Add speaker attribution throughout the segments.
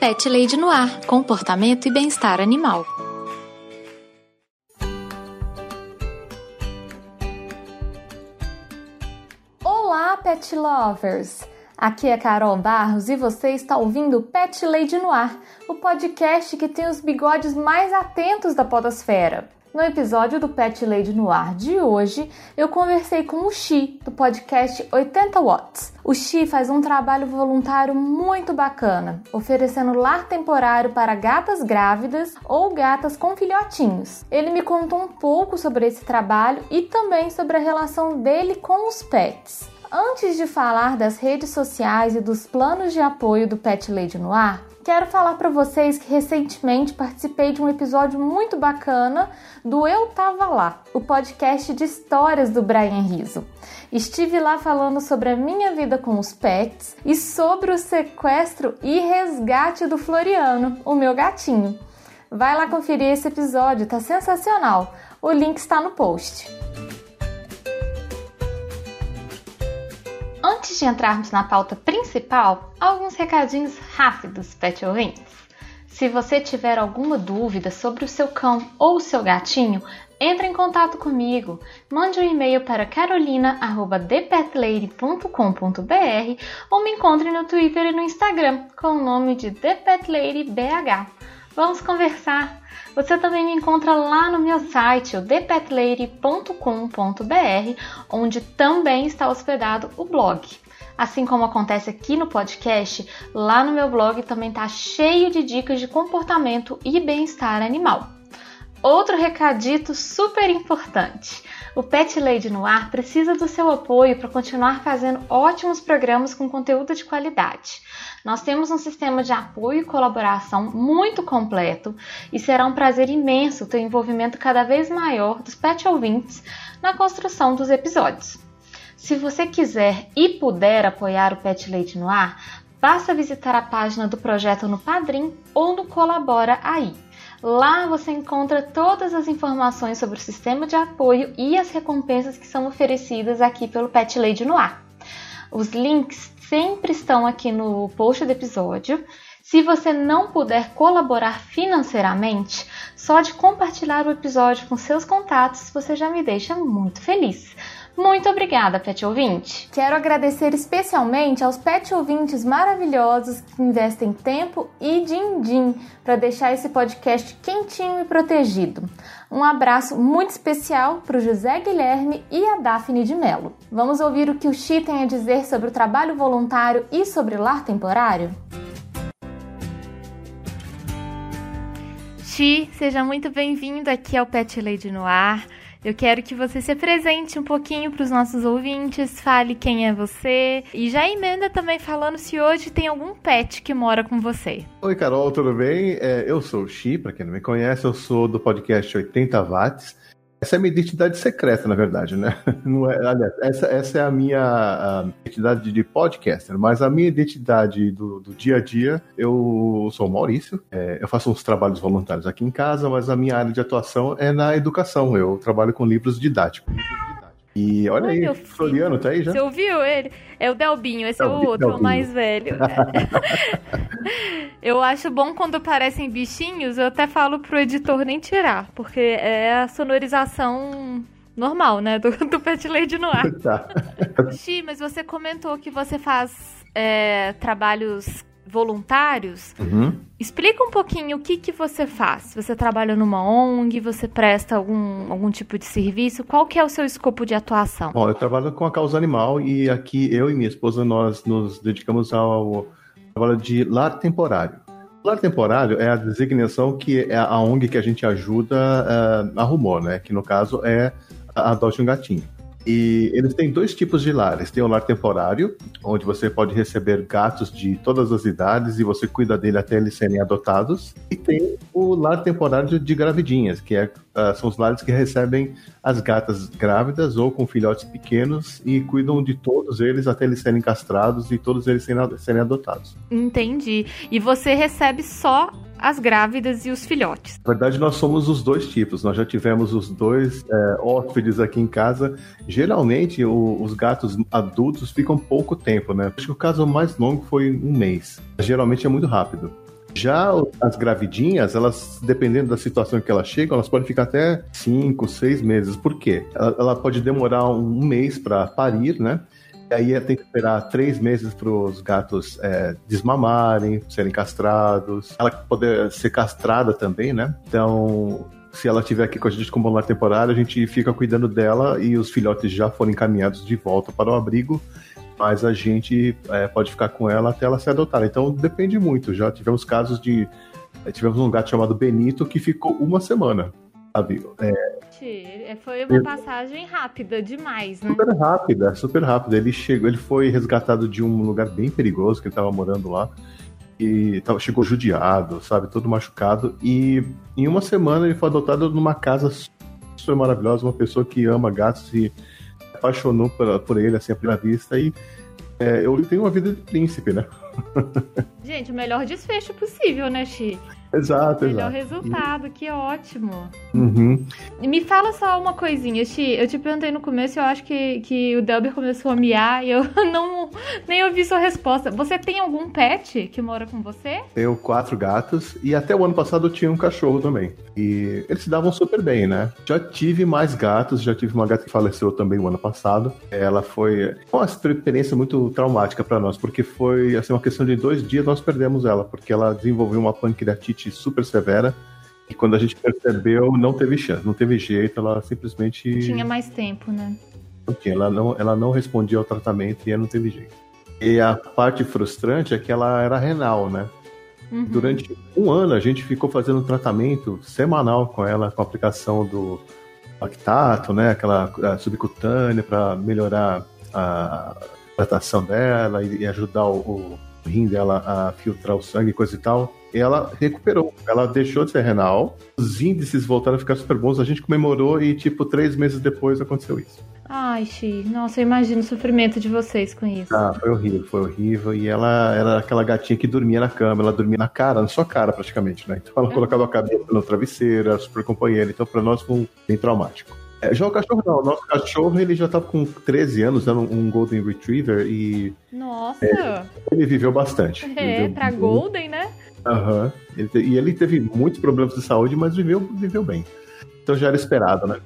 Speaker 1: Pet Lady Noir, comportamento e bem-estar animal.
Speaker 2: Olá, pet lovers! Aqui é Carol Barros e você está ouvindo Pet Lady Noir, o podcast que tem os bigodes mais atentos da podosfera. No episódio do Pet Lady no Ar de hoje, eu conversei com o Xi, do podcast 80 Watts. O Xi faz um trabalho voluntário muito bacana, oferecendo lar temporário para gatas grávidas ou gatas com filhotinhos. Ele me contou um pouco sobre esse trabalho e também sobre a relação dele com os pets. Antes de falar das redes sociais e dos planos de apoio do Pet Lady no Ar, quero falar para vocês que recentemente participei de um episódio muito bacana do Eu Tava Lá, o podcast de histórias do Brian Rizzo. Estive lá falando sobre a minha vida com os pets e sobre o sequestro e resgate do Floriano, o meu gatinho. Vai lá conferir esse episódio, tá sensacional. O link está no post. Antes de entrarmos na pauta principal, alguns recadinhos rápidos, pet ouvintes. Se você tiver alguma dúvida sobre o seu cão ou o seu gatinho, entre em contato comigo. Mande um e-mail para carolina@thepetlady.com.br ou me encontre no Twitter e no Instagram com o nome de ThePetLadyBH. Vamos conversar. Você também me encontra lá no meu site, o thepetlady.com.br, onde também está hospedado o blog. Assim como acontece aqui no podcast, lá no meu blog também está cheio de dicas de comportamento e bem-estar animal. Outro recadito super importante. O Pet Lady no Ar precisa do seu apoio para continuar fazendo ótimos programas com conteúdo de qualidade. Nós temos um sistema de apoio e colaboração muito completo e será um prazer imenso ter o um envolvimento cada vez maior dos pet ouvintes na construção dos episódios. Se você quiser e puder apoiar o Pet Lady no Ar, basta visitar a página do projeto no Padrim ou no Colabora Aí. Lá você encontra todas as informações sobre o sistema de apoio e as recompensas que são oferecidas aqui pelo Pet Lady no Ar. Os links sempre estão aqui no post do episódio. Se você não puder colaborar financeiramente, só de compartilhar o episódio com seus contatos você já me deixa muito feliz. Muito obrigada, pet ouvinte! Quero agradecer especialmente aos pet ouvintes maravilhosos que investem tempo e din-din para deixar esse podcast quentinho e protegido. Um abraço muito especial para o José Guilherme e a Daphne de Mello. Vamos ouvir o que o Xi tem a dizer sobre o trabalho voluntário e sobre lar temporário? Xi, seja muito bem-vindo aqui ao Pet Lady no Ar. Eu quero que você se apresente um pouquinho para os nossos ouvintes, fale quem é você e já emenda também falando se hoje tem algum pet que mora com você.
Speaker 3: Oi, Carol, tudo bem? É, eu sou o Xi, para quem não me conhece, eu sou do podcast 80 Watts. Essa é a minha identidade secreta, na verdade, né? Não é, aliás, essa, essa é a minha a identidade de podcaster, mas a minha identidade do, do dia a dia, eu sou o Maurício, é, eu faço uns trabalhos voluntários aqui em casa, mas a minha área de atuação é na educação, eu trabalho com livros didáticos. E olha Ai, aí, Floriano, tá aí já?
Speaker 2: Você ouviu ele? É o Delbinho, esse Delbinho, é o outro, Delbinho. o mais velho. eu acho bom quando aparecem bichinhos, eu até falo pro editor nem tirar, porque é a sonorização normal, né? Do, do Pet Lady no ar. Tá. Xi, mas você comentou que você faz é, trabalhos voluntários. Uhum. Explica um pouquinho o que, que você faz. Você trabalha numa ONG, você presta algum, algum tipo de serviço? Qual que é o seu escopo de atuação?
Speaker 3: Bom, eu trabalho com a causa animal e aqui eu e minha esposa nós nos dedicamos ao trabalho de lar temporário. Lar temporário é a designação que é a ONG que a gente ajuda uh, arrumou, né? Que no caso é a Adote um Gatinho. E eles têm dois tipos de lares. Tem o lar temporário, onde você pode receber gatos de todas as idades e você cuida dele até eles serem adotados. E tem o lar temporário de gravidinhas, que é, uh, são os lares que recebem as gatas grávidas ou com filhotes pequenos e cuidam de todos eles até eles serem castrados e todos eles serem adotados.
Speaker 2: Entendi. E você recebe só as grávidas e os filhotes.
Speaker 3: Na verdade, nós somos os dois tipos. Nós já tivemos os dois é, hóspedes aqui em casa. Geralmente, o, os gatos adultos ficam pouco tempo, né? Acho que o caso mais longo foi um mês. Geralmente é muito rápido. Já as gravidinhas, elas, dependendo da situação que elas chegam, elas podem ficar até 5, 6 meses. Por quê? Ela, ela pode demorar um mês para parir, né? Aí tem que esperar três meses para os gatos é, desmamarem, serem castrados. Ela poder ser castrada também, né? Então, se ela estiver aqui com a gente como lar temporário, a gente fica cuidando dela e os filhotes já foram encaminhados de volta para o abrigo mas a gente é, pode ficar com ela até ela ser adotada. Então depende muito. Já tivemos casos de. É, tivemos um gato chamado Benito que ficou uma semana. Sabe?
Speaker 2: É, foi uma passagem rápida demais, né?
Speaker 3: Super rápida, super rápida. Ele chegou, ele foi resgatado de um lugar bem perigoso que ele estava morando lá e tava, chegou judiado, sabe, todo machucado. E em uma semana ele foi adotado numa casa super maravilhosa, uma pessoa que ama gatos e apaixonou por, por ele assim à primeira vista e é, eu tenho uma vida de príncipe, né?
Speaker 2: Gente, o melhor desfecho possível, né, Chi?
Speaker 3: Exato,
Speaker 2: Melhor
Speaker 3: exato.
Speaker 2: resultado, que ótimo.
Speaker 3: Uhum.
Speaker 2: Me fala só uma coisinha, Xi. Eu te perguntei no começo, eu acho que, que o Delber começou a miar e eu não nem ouvi sua resposta. Você tem algum pet que mora com você?
Speaker 3: Tenho quatro gatos e até o ano passado eu tinha um cachorro também. E eles se davam super bem, né? Já tive mais gatos, já tive uma gata que faleceu também o ano passado. Ela foi uma experiência muito traumática para nós, porque foi assim, uma questão de dois dias nós perdemos ela, porque ela desenvolveu uma pancreatite super severa. E quando a gente percebeu, não teve chance, não teve jeito, ela simplesmente.
Speaker 2: Tinha mais tempo, né?
Speaker 3: Não tinha, ela não, ela não respondia ao tratamento e não teve jeito. E a parte frustrante é que ela era renal, né? Uhum. Durante um ano a gente ficou fazendo um tratamento semanal com ela, com a aplicação do lactato, né? Aquela subcutânea para melhorar a tratação dela e, ajudar o, o rim dela a filtrar o sangue e coisa e tal ela recuperou. Ela deixou de ser renal, os índices voltaram a ficar super bons. A gente comemorou e, tipo, três meses depois aconteceu isso.
Speaker 2: Ai, Xi, nossa, eu imagino o sofrimento de vocês com isso.
Speaker 3: Ah, foi horrível, foi horrível. E ela era aquela gatinha que dormia na cama, ela dormia na cara, na sua cara praticamente, né? Então ela colocava a cabeça no travesseiro, era super companheira. Então pra nós foi bem traumático. É, já o cachorro não. O nosso cachorro ele já tava com 13 anos, era um Golden Retriever e.
Speaker 2: Nossa! É,
Speaker 3: ele viveu bastante.
Speaker 2: É,
Speaker 3: viveu
Speaker 2: pra Golden, né?
Speaker 3: Aham. Uhum. E ele teve muitos problemas de saúde, mas viveu, viveu bem. Então já era esperado, né?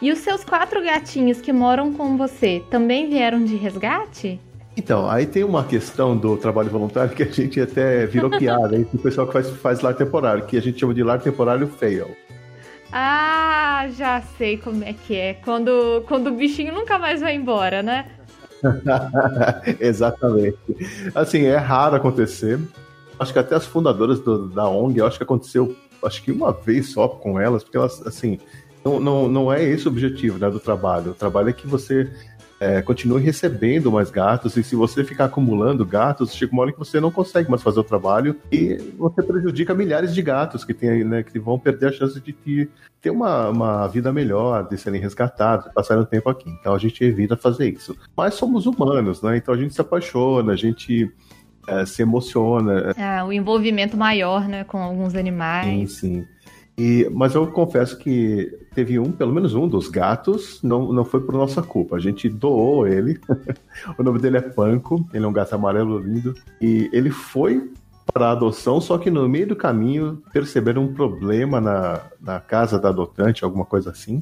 Speaker 2: E os seus quatro gatinhos que moram com você também vieram de resgate?
Speaker 3: Então, aí tem uma questão do trabalho voluntário que a gente até virou piada entre o pessoal que faz, faz lar temporário, que a gente chama de lar temporário fail.
Speaker 2: Ah, já sei como é que é. Quando, quando o bichinho nunca mais vai embora, né?
Speaker 3: Exatamente. Assim, é raro acontecer, acho que até as fundadoras do, da ONG, acho que aconteceu, acho que uma vez só com elas, porque elas, assim, não, não, não é esse o objetivo né, do trabalho. O trabalho é que você é, continue recebendo mais gatos, e se você ficar acumulando gatos, chega uma hora que você não consegue mais fazer o trabalho e você prejudica milhares de gatos que, tem, né, que vão perder a chance de ter, ter uma, uma vida melhor, de serem resgatados, passarem um tempo aqui. Então a gente evita fazer isso. Mas somos humanos, né? Então a gente se apaixona, a gente é, se emociona.
Speaker 2: É, o envolvimento maior, né, com alguns animais.
Speaker 3: Sim, sim. E, mas eu confesso que teve um, pelo menos um dos gatos, não, não foi por nossa culpa. A gente doou ele. o nome dele é Panco, ele é um gato amarelo lindo. E ele foi para adoção, só que no meio do caminho perceberam um problema na, na casa da adotante, alguma coisa assim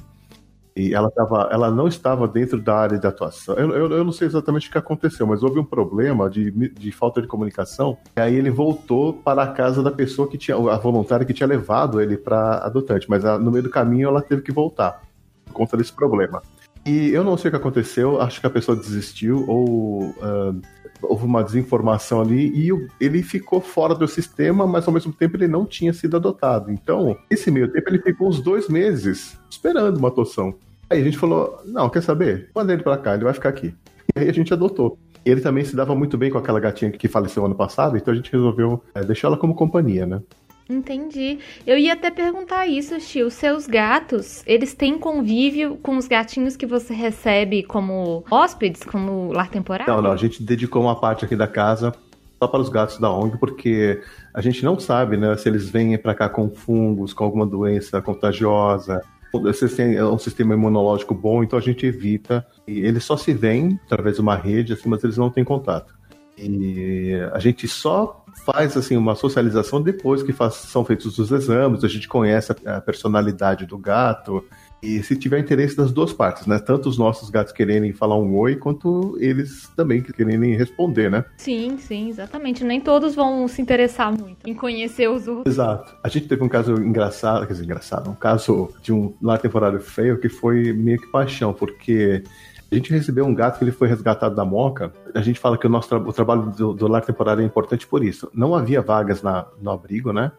Speaker 3: e ela, tava, ela não estava dentro da área de atuação. Eu, eu, eu, não sei exatamente o que aconteceu, mas houve um problema de, de falta de comunicação. E aí ele voltou para a casa da pessoa que tinha, a voluntária que tinha levado ele para adotante, mas no meio do caminho ela teve que voltar por conta desse problema. E eu não sei o que aconteceu, acho que a pessoa desistiu ou uh, houve uma desinformação ali e ele ficou fora do sistema, mas ao mesmo tempo ele não tinha sido adotado. Então, esse meio tempo ele ficou uns dois meses esperando uma adoção. Aí a gente falou: não, quer saber? Manda ele pra cá, ele vai ficar aqui. E aí a gente adotou. Ele também se dava muito bem com aquela gatinha que faleceu ano passado, então a gente resolveu é, deixar ela como companhia, né?
Speaker 2: Entendi. Eu ia até perguntar isso, Tio. Os seus gatos, eles têm convívio com os gatinhos que você recebe como hóspedes, como lar temporário?
Speaker 3: Não, não. A gente dedicou uma parte aqui da casa só para os gatos da ONG, porque a gente não sabe, né, se eles vêm para cá com fungos, com alguma doença contagiosa. Vocês têm um sistema imunológico bom, então a gente evita. E eles só se veem através de uma rede, assim, mas eles não têm contato. E a gente só faz assim uma socialização depois que faz, são feitos os exames, a gente conhece a, a personalidade do gato, e se tiver interesse das duas partes, né? Tanto os nossos gatos quererem falar um oi, quanto eles também quererem responder, né?
Speaker 2: Sim, sim, exatamente. Nem todos vão se interessar muito em conhecer os outros.
Speaker 3: Exato. A gente teve um caso engraçado, quer dizer, engraçado, um caso de um lar temporário feio que foi meio que paixão, porque a gente recebeu um gato que ele foi resgatado da moca. A gente fala que o nosso tra o trabalho do, do lar temporário é importante por isso. Não havia vagas na, no abrigo, né?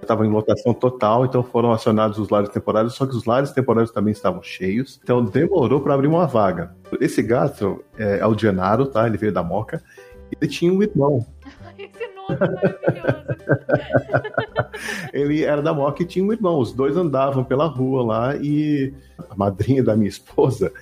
Speaker 3: estava em lotação total, então foram acionados os lares temporários, só que os lares temporários também estavam cheios, então demorou para abrir uma vaga. Esse gato é, é o Genaro, tá? Ele veio da Moca, ele tinha um irmão.
Speaker 2: Esse nome maravilhoso.
Speaker 3: ele era da Moca e tinha um irmão. Os dois andavam pela rua lá e a madrinha da minha esposa,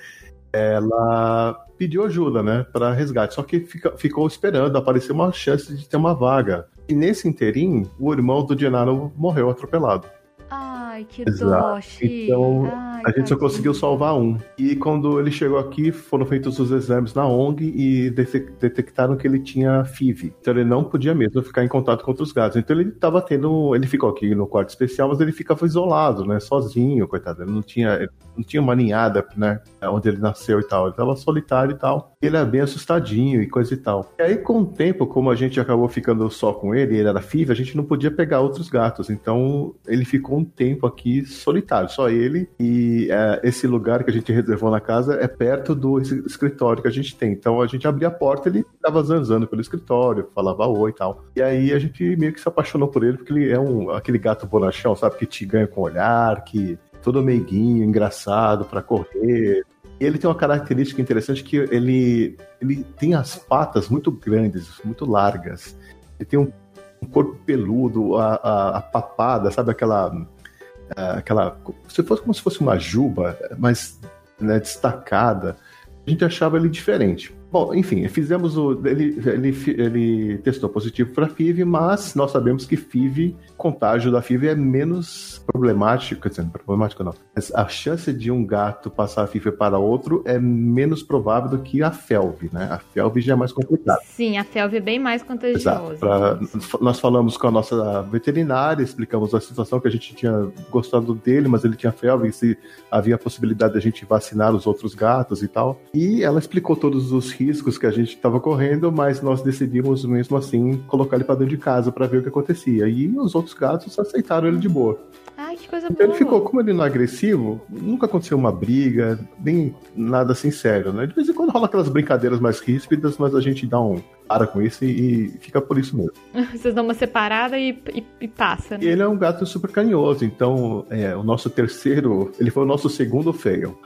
Speaker 3: ela pediu ajuda, né, para resgate. Só que fica, ficou esperando aparecer uma chance de ter uma vaga. E nesse interim, o irmão do Gennaro morreu atropelado.
Speaker 2: Ai, que dó,
Speaker 3: Então,
Speaker 2: Ai,
Speaker 3: a gente só conseguiu salvar um. E quando ele chegou aqui, foram feitos os exames na ONG e detectaram que ele tinha FIV. Então ele não podia mesmo ficar em contato com outros gatos. Então ele estava tendo. Ele ficou aqui no quarto especial, mas ele ficava isolado, né? Sozinho, coitado. Ele não tinha, não tinha uma ninhada, né? Onde ele nasceu e tal. Ele estava solitário e tal. Ele era bem assustadinho e coisa e tal. E aí, com o tempo, como a gente acabou ficando só com ele, ele era FIV, a gente não podia pegar outros gatos. Então ele ficou um tempo aqui solitário, só ele. E é, esse lugar que a gente reservou na casa é perto do escritório que a gente tem. Então a gente abria a porta ele tava zanzando pelo escritório, falava oi e tal. E aí a gente meio que se apaixonou por ele, porque ele é um, aquele gato bonachão, sabe? Que te ganha com olhar, que todo meiguinho, engraçado para correr. E ele tem uma característica interessante que ele, ele tem as patas muito grandes, muito largas. Ele tem um corpo peludo, a, a, a papada, sabe aquela aquela. Se fosse como se fosse uma juba, mas né, destacada, a gente achava ele diferente. Bom, enfim, fizemos o. Ele, ele, ele testou positivo para FIV, mas nós sabemos que FIV, contágio da FIV é menos problemático, quer dizer, problemático não. A chance de um gato passar a FIV para outro é menos provável do que a FELV, né? A FELV já é mais complicada.
Speaker 2: Sim, a FELV é bem mais contagiosa.
Speaker 3: Pra, nós falamos com a nossa veterinária, explicamos a situação que a gente tinha gostado dele, mas ele tinha FELV e se havia a possibilidade de a gente vacinar os outros gatos e tal. E ela explicou todos os riscos que a gente estava correndo, mas nós decidimos mesmo assim colocar ele para dentro de casa para ver o que acontecia. E os outros gatos aceitaram ele de boa.
Speaker 2: Ai, que coisa
Speaker 3: então
Speaker 2: boa.
Speaker 3: ele ficou, como ele não é agressivo, nunca aconteceu uma briga, nem nada assim sério, né? De vez em quando rola aquelas brincadeiras mais ríspidas, mas a gente dá um para com isso e, e fica por isso mesmo.
Speaker 2: Vocês dão uma separada e, e, e passa, né?
Speaker 3: E ele é um gato super carinhoso, então é, o nosso terceiro, ele foi o nosso segundo fail.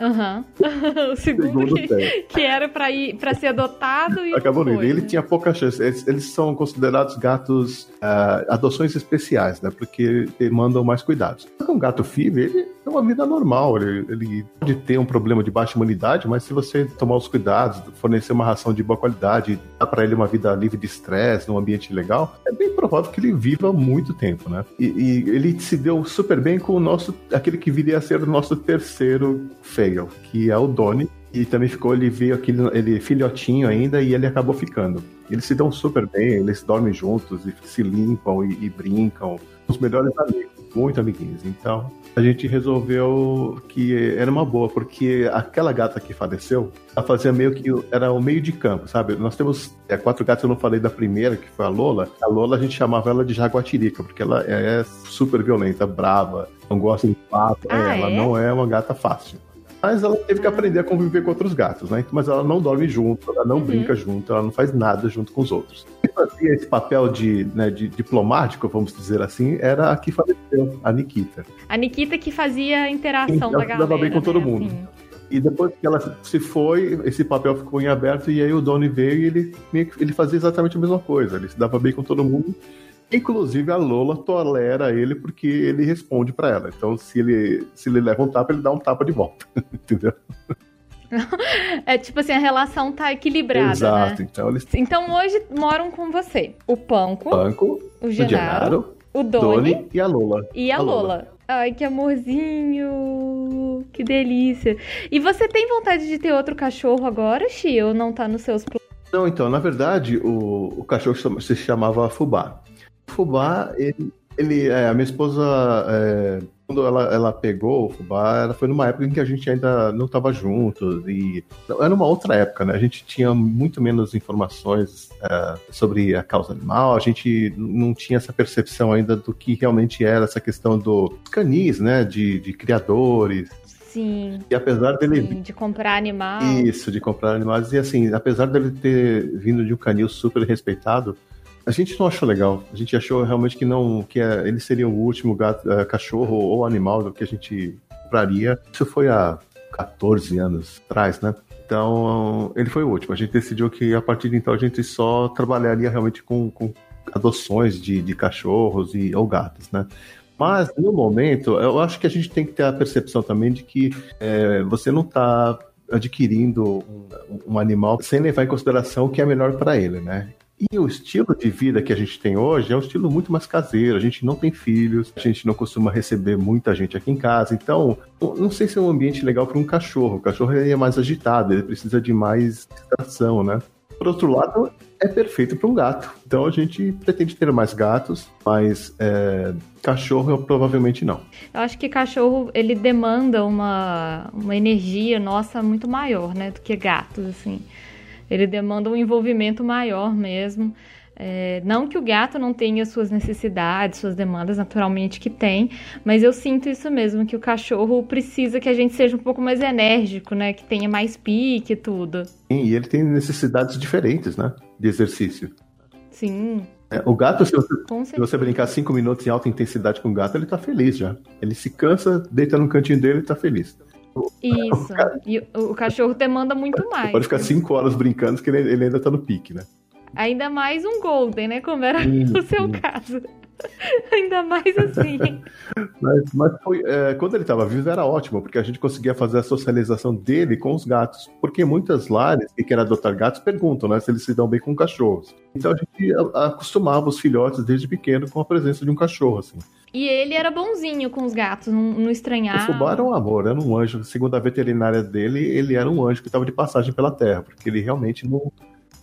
Speaker 2: Uhum. o segundo, segundo que, que, era para ir para ser adotado e
Speaker 3: acabou não Ele tinha pouca chance. Eles, eles são considerados gatos uh, adoções especiais, né? Porque demandam mais cuidados. Um gato FIV, ele é uma vida normal. Ele, ele, pode ter um problema de baixa imunidade, mas se você tomar os cuidados, fornecer uma ração de boa qualidade, dar para ele uma vida livre de estresse, num ambiente legal, é bem provável que ele viva muito tempo, né? E, e, ele se deu super bem com o nosso, aquele que viria a ser o nosso terceiro fail, que é o Donnie. E também ficou, ele veio aquele, ele filhotinho ainda e ele acabou ficando. Eles se dão super bem, eles dormem juntos e se limpam e, e brincam. Os melhores amigos, muito amiguinhos. Então, a gente resolveu que era uma boa, porque aquela gata que faleceu, ela fazia meio que era o meio de campo, sabe? Nós temos é, quatro gatos, eu não falei da primeira, que foi a Lola. A Lola a gente chamava ela de jaguatirica, porque ela é super violenta, brava, não gosta de papo.
Speaker 2: Ah,
Speaker 3: é, ela
Speaker 2: é?
Speaker 3: não é uma gata fácil. Mas ela teve que aprender a conviver com outros gatos, né? Mas ela não dorme junto, ela não
Speaker 2: Uhum.
Speaker 3: brinca junto, ela não faz nada junto com os outros. Quem fazia esse papel de, né, de diplomático, vamos dizer assim, era a que faleceu, a Nikita.
Speaker 2: A Nikita que fazia a interação
Speaker 3: Sim,
Speaker 2: da
Speaker 3: ela se
Speaker 2: galera.
Speaker 3: dava bem com todo
Speaker 2: né?
Speaker 3: mundo.
Speaker 2: Assim.
Speaker 3: E depois que ela se foi, esse papel ficou em aberto e aí o Donnie veio e ele, ele fazia exatamente a mesma coisa. Ele se dava bem com todo mundo. Inclusive a Lola tolera ele porque ele responde pra ela. Então se ele, se ele leva um tapa, ele dá um tapa de volta. Entendeu?
Speaker 2: É tipo assim, a relação tá equilibrada,
Speaker 3: Exato.
Speaker 2: né?
Speaker 3: Então eles
Speaker 2: Então hoje moram com você o Panco,
Speaker 3: Banco,
Speaker 2: o
Speaker 3: o
Speaker 2: Genaro,
Speaker 3: Genaro,
Speaker 2: o Doni
Speaker 3: Doni e a Lola.
Speaker 2: e a,
Speaker 3: a Lola.
Speaker 2: Lola. Ai, que amorzinho! Que delícia! E você tem vontade de ter outro cachorro agora, Xi? Ou não tá nos seus planos?
Speaker 3: Não, então, na verdade, o, o cachorro se chamava Fubá. Fubá, ele, ele é, a minha esposa, é, quando ela, ela pegou o fubá, ela foi numa época em que a gente ainda não estava juntos e era uma outra época, né? A gente tinha muito menos informações é, sobre a causa animal, a gente não tinha essa percepção ainda do que realmente era essa questão dos canis, né? De, de criadores,
Speaker 2: Sim.
Speaker 3: E apesar dele.
Speaker 2: Sim, de comprar animal.
Speaker 3: Isso, de comprar animais. E assim, apesar dele ter vindo de um canil super respeitado, a gente não achou legal. A gente achou realmente que não, que é, ele seria o último gato, é, cachorro ou animal do que a gente compraria. Isso foi há 14 anos atrás, né? Então, ele foi o último. A gente decidiu que a partir de então a gente só trabalharia realmente com, com adoções de, de cachorros e, ou gatos, né? Mas, no momento, eu acho que a gente tem que ter a percepção também de que é, você não está adquirindo um, um, animal sem levar em consideração o que é melhor para ele, né? E o estilo de vida que a gente tem hoje é um estilo muito mais caseiro. A gente não tem filhos, a gente não costuma receber muita gente aqui em casa. Então, não sei se é um ambiente legal para um cachorro. O cachorro é mais agitado, ele precisa de mais distração, né? Por outro lado, é perfeito para um gato. Então a gente pretende ter mais gatos, mas é, cachorro eu provavelmente não.
Speaker 2: Eu acho que cachorro ele demanda uma, uma energia nossa muito maior, né, do que gatos, assim ele demanda um envolvimento maior mesmo. É, não que o gato não tenha suas necessidades, suas demandas, naturalmente que tem, mas eu sinto isso mesmo, que o cachorro precisa que a gente seja um pouco mais enérgico, né? Que tenha mais pique e tudo.
Speaker 3: Sim, e ele tem necessidades diferentes, né? De exercício.
Speaker 2: Sim.
Speaker 3: É, o gato, se você, se você, brincar cinco minutos em alta intensidade com o gato, ele tá feliz já. Ele se cansa, deita no cantinho dele e tá feliz.
Speaker 2: Isso. E o cachorro demanda muito mais.
Speaker 3: Pode ficar cinco horas brincando que ele, ele ainda tá no pique, né?
Speaker 2: Ainda mais um Golden, né? Como era sim, no seu sim. caso. Ainda mais assim.
Speaker 3: mas, mas foi, é, quando ele estava vivo era ótimo, porque a gente conseguia fazer a socialização dele com os gatos. Porque muitas lares que querem adotar gatos perguntam né, se eles se dão bem com cachorros. Então a gente acostumava os filhotes desde pequeno com a presença de um cachorro, assim.
Speaker 2: E ele era bonzinho com os gatos, não, não estranhava.
Speaker 3: O fubá era um amor, era um anjo. Segundo a veterinária dele, ele era um anjo que estava de passagem pela terra, porque ele realmente não,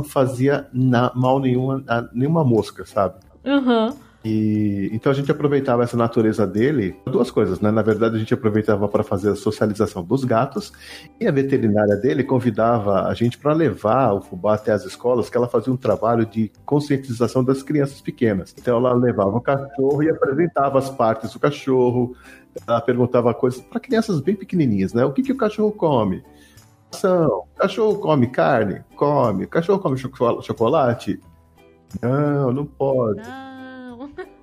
Speaker 3: não fazia na, mal nenhuma, a, nenhuma mosca, sabe?
Speaker 2: Uhum.
Speaker 3: E então a gente aproveitava essa natureza dele, duas coisas, né? Na verdade, a gente aproveitava para fazer a socialização dos gatos e a veterinária dele convidava a gente para levar o fubá até as escolas, que ela fazia um trabalho de conscientização das crianças pequenas. Então ela levava o cachorro e apresentava as partes do cachorro, ela perguntava coisas para crianças bem pequenininhas, né? O que, que o cachorro come? Cachorro come carne? Come. Cachorro come chocolate? Não, não pode. Não.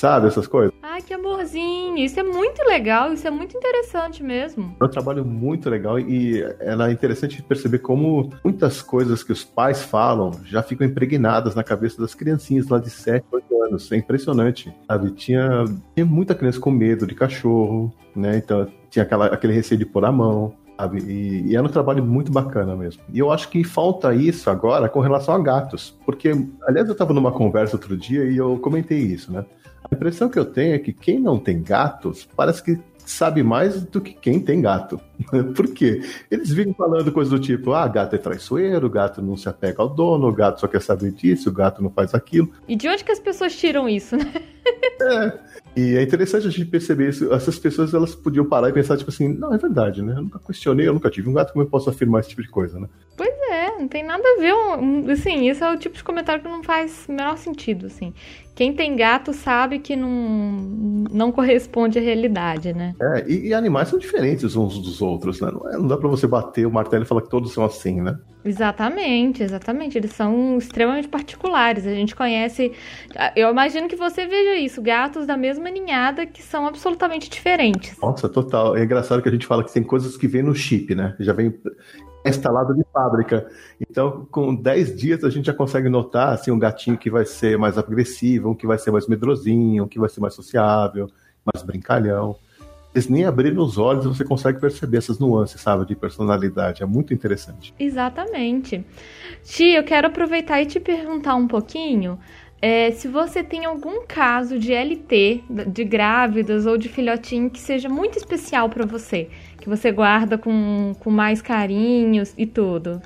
Speaker 3: Sabe, essas coisas.
Speaker 2: Ai, que amorzinho. Isso é muito legal, isso é muito interessante mesmo.
Speaker 3: É um trabalho muito legal e é interessante perceber como muitas coisas que os pais falam já ficam impregnadas na cabeça das criancinhas lá de 7, 8 anos. É impressionante, sabe? Tinha, tinha muita criança com medo de cachorro, né? Então tinha aquela, aquele receio de pôr a mão. Sabe? E, e era um trabalho muito bacana mesmo. E eu acho que falta isso agora com relação a gatos. Porque, aliás, eu estava numa conversa outro dia e eu comentei isso, né? A impressão que eu tenho é que quem não tem gatos parece que sabe mais do que quem tem gato. Por quê? Eles vivem falando coisas do tipo: ah, gato é traiçoeiro, gato não se apega ao dono, o gato só quer saber disso, o gato não faz aquilo.
Speaker 2: E de onde que as pessoas tiram isso, né?
Speaker 3: É. E é interessante a gente perceber isso. Essas pessoas elas podiam parar e pensar, tipo assim, não, é verdade, né? Eu nunca questionei, eu nunca tive um gato, como eu posso afirmar esse tipo de coisa, né?
Speaker 2: Pois é, não tem nada a ver. Assim, isso é o tipo de comentário que não faz o menor sentido, assim. Quem tem gato sabe que não, não corresponde à realidade, né?
Speaker 3: É, e, e animais são diferentes uns dos outros, né? Não, é, não dá para você bater o martelo e falar que todos são assim, né?
Speaker 2: Exatamente, exatamente. Eles são extremamente particulares. A gente conhece. Eu imagino que você veja isso, gatos da mesma ninhada que são absolutamente diferentes.
Speaker 3: Nossa, total. É engraçado que a gente fala que tem coisas que vêm no chip, né? Já vem instalado de fábrica. Então, com 10 dias, a gente já consegue notar assim, um gatinho que vai ser mais agressivo, um que vai ser mais medrosinho, um que vai ser mais sociável, mais brincalhão. Eles nem abriram os olhos você consegue perceber essas nuances, sabe, de personalidade. É muito interessante.
Speaker 2: Exatamente. Ti, eu quero aproveitar e te perguntar um pouquinho é, se você tem algum caso de LT, de grávidas ou de filhotinho que seja muito especial para você, que você guarda com, com mais carinhos e tudo.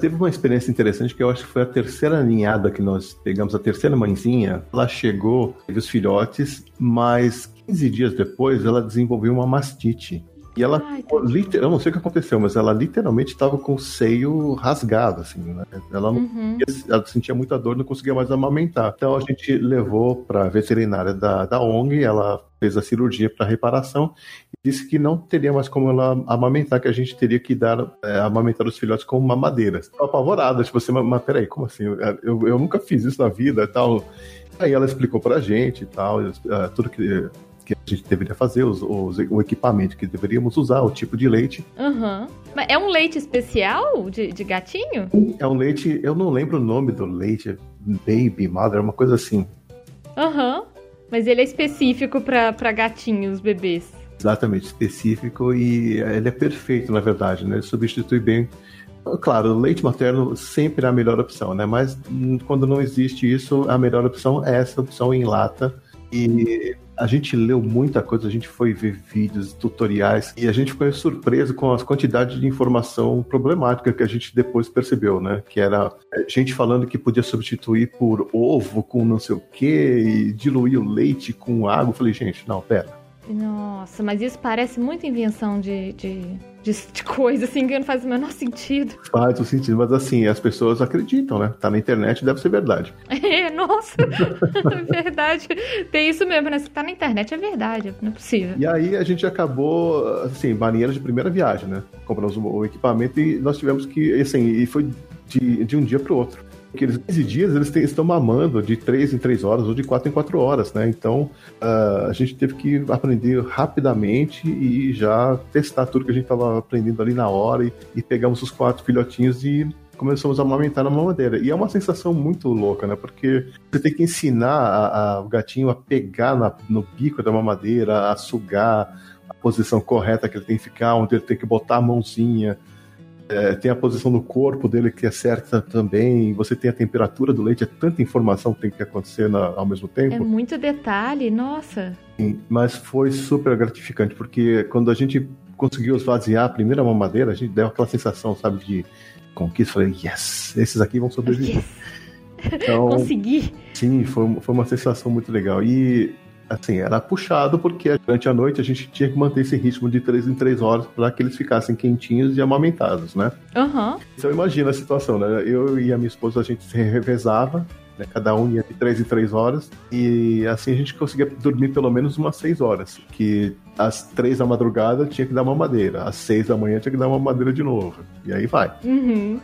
Speaker 3: Teve uma experiência interessante que eu acho que foi a terceira ninhada que nós pegamos, a terceira mãezinha. Ela chegou, teve os filhotes, mas 15 dias depois ela desenvolveu uma mastite. E ela, Ai, literal, eu não sei o que aconteceu, mas ela literalmente estava com o seio rasgado, assim, né? Ela, não, uhum. ela sentia muita dor, não conseguia mais amamentar. Então a gente levou para a veterinária da, da ONG, ela fez a cirurgia para reparação e disse que não teria mais como ela amamentar, que a gente teria que dar, é, amamentar os filhotes com mamadeiras. Tô apavorada, tipo assim, mas, peraí, como assim? Eu, eu nunca fiz isso na vida e tal. Aí ela explicou pra gente e tal, é, tudo que que a gente deveria fazer, os, os, o equipamento que deveríamos usar, o tipo de leite.
Speaker 2: Uhum. Mas é um leite especial de, de gatinho?
Speaker 3: É um leite, eu não lembro o nome do leite, Baby Mother, uma coisa assim.
Speaker 2: Aham. Uhum. Mas ele é específico para gatinhos, bebês.
Speaker 3: Exatamente, específico e ele é perfeito, na verdade, né? Ele substitui bem Claro, o leite materno sempre é a melhor opção, né? Mas hum, quando não existe isso, a melhor opção é essa opção em lata. E a gente leu muita coisa, a gente foi ver vídeos, tutoriais, e a gente ficou surpreso com as quantidades de informação problemática que a gente depois percebeu, né? Que era é, gente falando que podia substituir por ovo com não sei o que, e diluir o leite com água. Eu falei, gente, não, pera
Speaker 2: nossa, mas isso parece muita invenção de, de, de, de, coisa, assim, que não faz o menor sentido.
Speaker 3: Faz o sentido, mas assim, as pessoas acreditam, né? Tá na internet, deve ser verdade.
Speaker 2: É, nossa, é verdade. Tem isso mesmo, né? Se tá na internet, é verdade, não é possível.
Speaker 3: E aí a gente acabou, assim, marinheiros de primeira viagem, né? Compramos o equipamento e nós tivemos que, assim, e foi de, de um dia pro outro aqueles 15 dias eles estão mamando de 3 em 3 horas ou de 4 em 4 horas, né? Então uh, a gente teve que aprender rapidamente e já testar tudo que a gente estava aprendendo ali na hora e, e pegamos os quatro filhotinhos e começamos a amamentar na mamadeira. E é uma sensação muito louca, né? Porque você tem que ensinar a, a, o gatinho a pegar na, no bico da mamadeira, a sugar, a posição correta que ele tem que ficar, onde ele tem que botar a mãozinha é, tem a posição do corpo dele que é certa também, você tem a temperatura do leite, é tanta informação que tem que acontecer na, ao mesmo tempo. É
Speaker 2: muito detalhe, nossa.
Speaker 3: Sim, mas foi super gratificante, porque quando a gente conseguiu esvaziar a primeira mamadeira, a gente deu aquela sensação, sabe, de conquista. Falei, yes, esses aqui vão sobreviver. Yes.
Speaker 2: Então, Consegui.
Speaker 3: Sim, foi, foi uma sensação muito legal. E assim, era puxado porque durante a noite a gente tinha que manter esse ritmo de três em três horas para que eles ficassem quentinhos e amamentados, né?
Speaker 2: Uhum.
Speaker 3: Então imagina a situação, né? Eu e a minha esposa a gente se revezava, né? cada um ia de três em três horas e assim a gente conseguia dormir pelo menos umas seis horas, que às três da madrugada tinha que dar uma madeira, às seis da manhã tinha que dar uma madeira de novo, e aí vai.
Speaker 2: Uhum.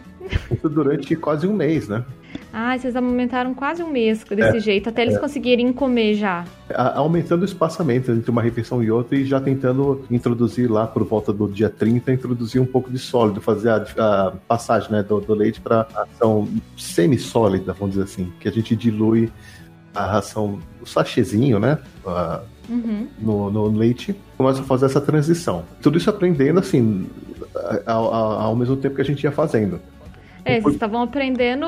Speaker 3: Isso durante quase um mês, né?
Speaker 2: Ah, vocês amamentaram quase um mês desse é, jeito, até eles é. conseguirem comer já.
Speaker 3: Aumentando o espaçamento entre uma refeição e outra e já tentando introduzir lá por volta do dia 30, introduzir um pouco de sólido, fazer a, a passagem né, do, do leite para ação semi-sólida, vamos dizer assim, que a gente dilui a ração, o sachêzinho, né? A, uhum. no, no, leite, começa a fazer essa transição. Tudo isso aprendendo assim, ao, ao, ao mesmo tempo que a gente ia fazendo.
Speaker 2: É, vocês estavam aprendendo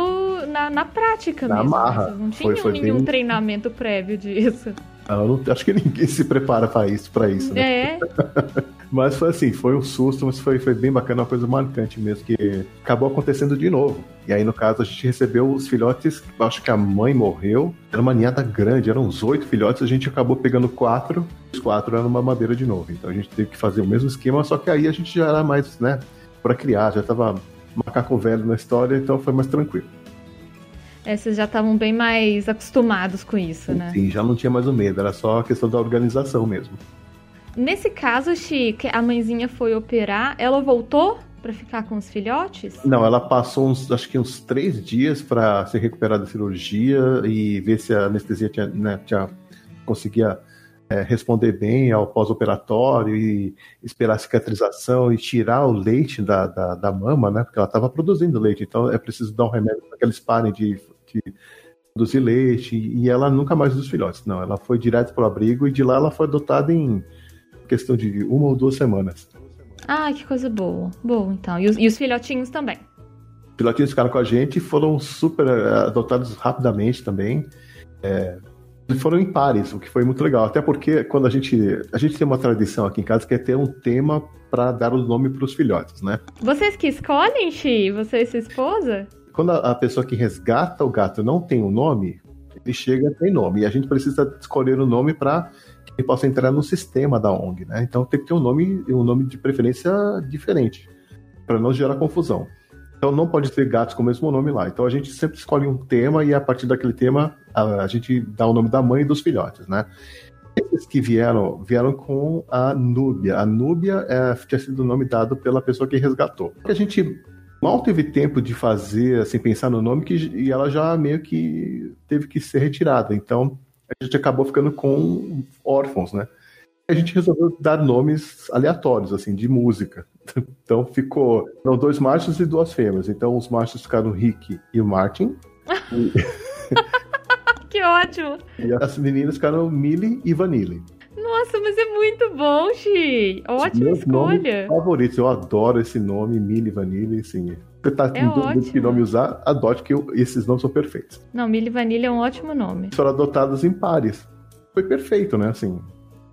Speaker 2: na, na prática
Speaker 3: na
Speaker 2: mesmo.
Speaker 3: Marra.
Speaker 2: Né? Não tinham foi, nenhum bem... treinamento prévio disso.
Speaker 3: Eu não, acho que ninguém se prepara para isso, para isso, né?
Speaker 2: É.
Speaker 3: mas foi assim, foi um susto, mas foi, foi bem bacana, uma coisa marcante mesmo, que acabou acontecendo de novo. E aí, no caso, a gente recebeu os filhotes, acho que a mãe morreu, era uma ninhada grande, eram uns oito filhotes, a gente acabou pegando quatro, os quatro eram uma madeira de novo. Então a gente teve que fazer o mesmo esquema, só que aí a gente já era mais, né, para criar, já tava macaco velho na história, então foi mais tranquilo.
Speaker 2: É, vocês já estavam bem mais acostumados com isso, né?
Speaker 3: Sim, já não tinha mais o medo, era só a questão da organização mesmo.
Speaker 2: Nesse caso, Chique, a mãezinha foi operar, ela voltou para ficar com os filhotes?
Speaker 3: Não, ela passou uns, acho que uns três dias para se recuperar da cirurgia e ver se a anestesia tinha, né, tinha conseguia é, responder bem ao pós-operatório e esperar a cicatrização e tirar o leite da, da, da mama, né? Porque ela estava produzindo leite, então é preciso dar um remédio para que eles parem de, de produzir leite. E ela nunca mais dos filhotes, não. Ela foi direto para o abrigo e de lá ela foi adotada em questão de uma ou duas semanas.
Speaker 2: Ah, que coisa boa. Boa, então. E os, e os filhotinhos também?
Speaker 3: Os filhotinhos ficaram com a gente e foram super é, adotados rapidamente também. É, foram em pares, o que foi muito legal. Até porque quando a gente a gente tem uma tradição aqui em casa que é ter um tema para dar o nome para os filhotes, né?
Speaker 2: Vocês que escolhem, Xi? Você e sua esposa?
Speaker 3: Quando a, a pessoa que resgata o gato não tem um nome, ele chega tem nome e a gente precisa escolher o um nome para que ele possa entrar no sistema da ONG, né? Então tem que ter um nome, um nome de preferência diferente para não gerar confusão. Então não pode ter gatos com o mesmo nome lá. Então a gente sempre escolhe um tema e a partir daquele tema a, a gente dá o nome da mãe e dos filhotes, né? Esses que vieram, vieram com a Núbia. A Núbia é, tinha sido o nome dado pela pessoa que resgatou. A gente mal teve tempo de fazer, assim, pensar no nome, que, e ela já meio que teve que ser retirada. Então, a gente acabou ficando com órfãos, né? A gente resolveu dar nomes aleatórios, assim, de música. Então ficou não, dois machos e duas fêmeas. Então os machos ficaram o Rick e o Martin.
Speaker 2: E... que ótimo!
Speaker 3: E as meninas ficaram Millie e Vanille.
Speaker 2: Nossa, mas é muito bom, Xi! Ótima Meu escolha!
Speaker 3: favorito, eu adoro esse nome, Millie Vanille, assim. Você tá
Speaker 2: é
Speaker 3: com que nome usar, adote que eu, esses nomes são perfeitos.
Speaker 2: Não, Millie Vanille é um ótimo nome.
Speaker 3: Foram adotados em pares. Foi perfeito, né? Assim,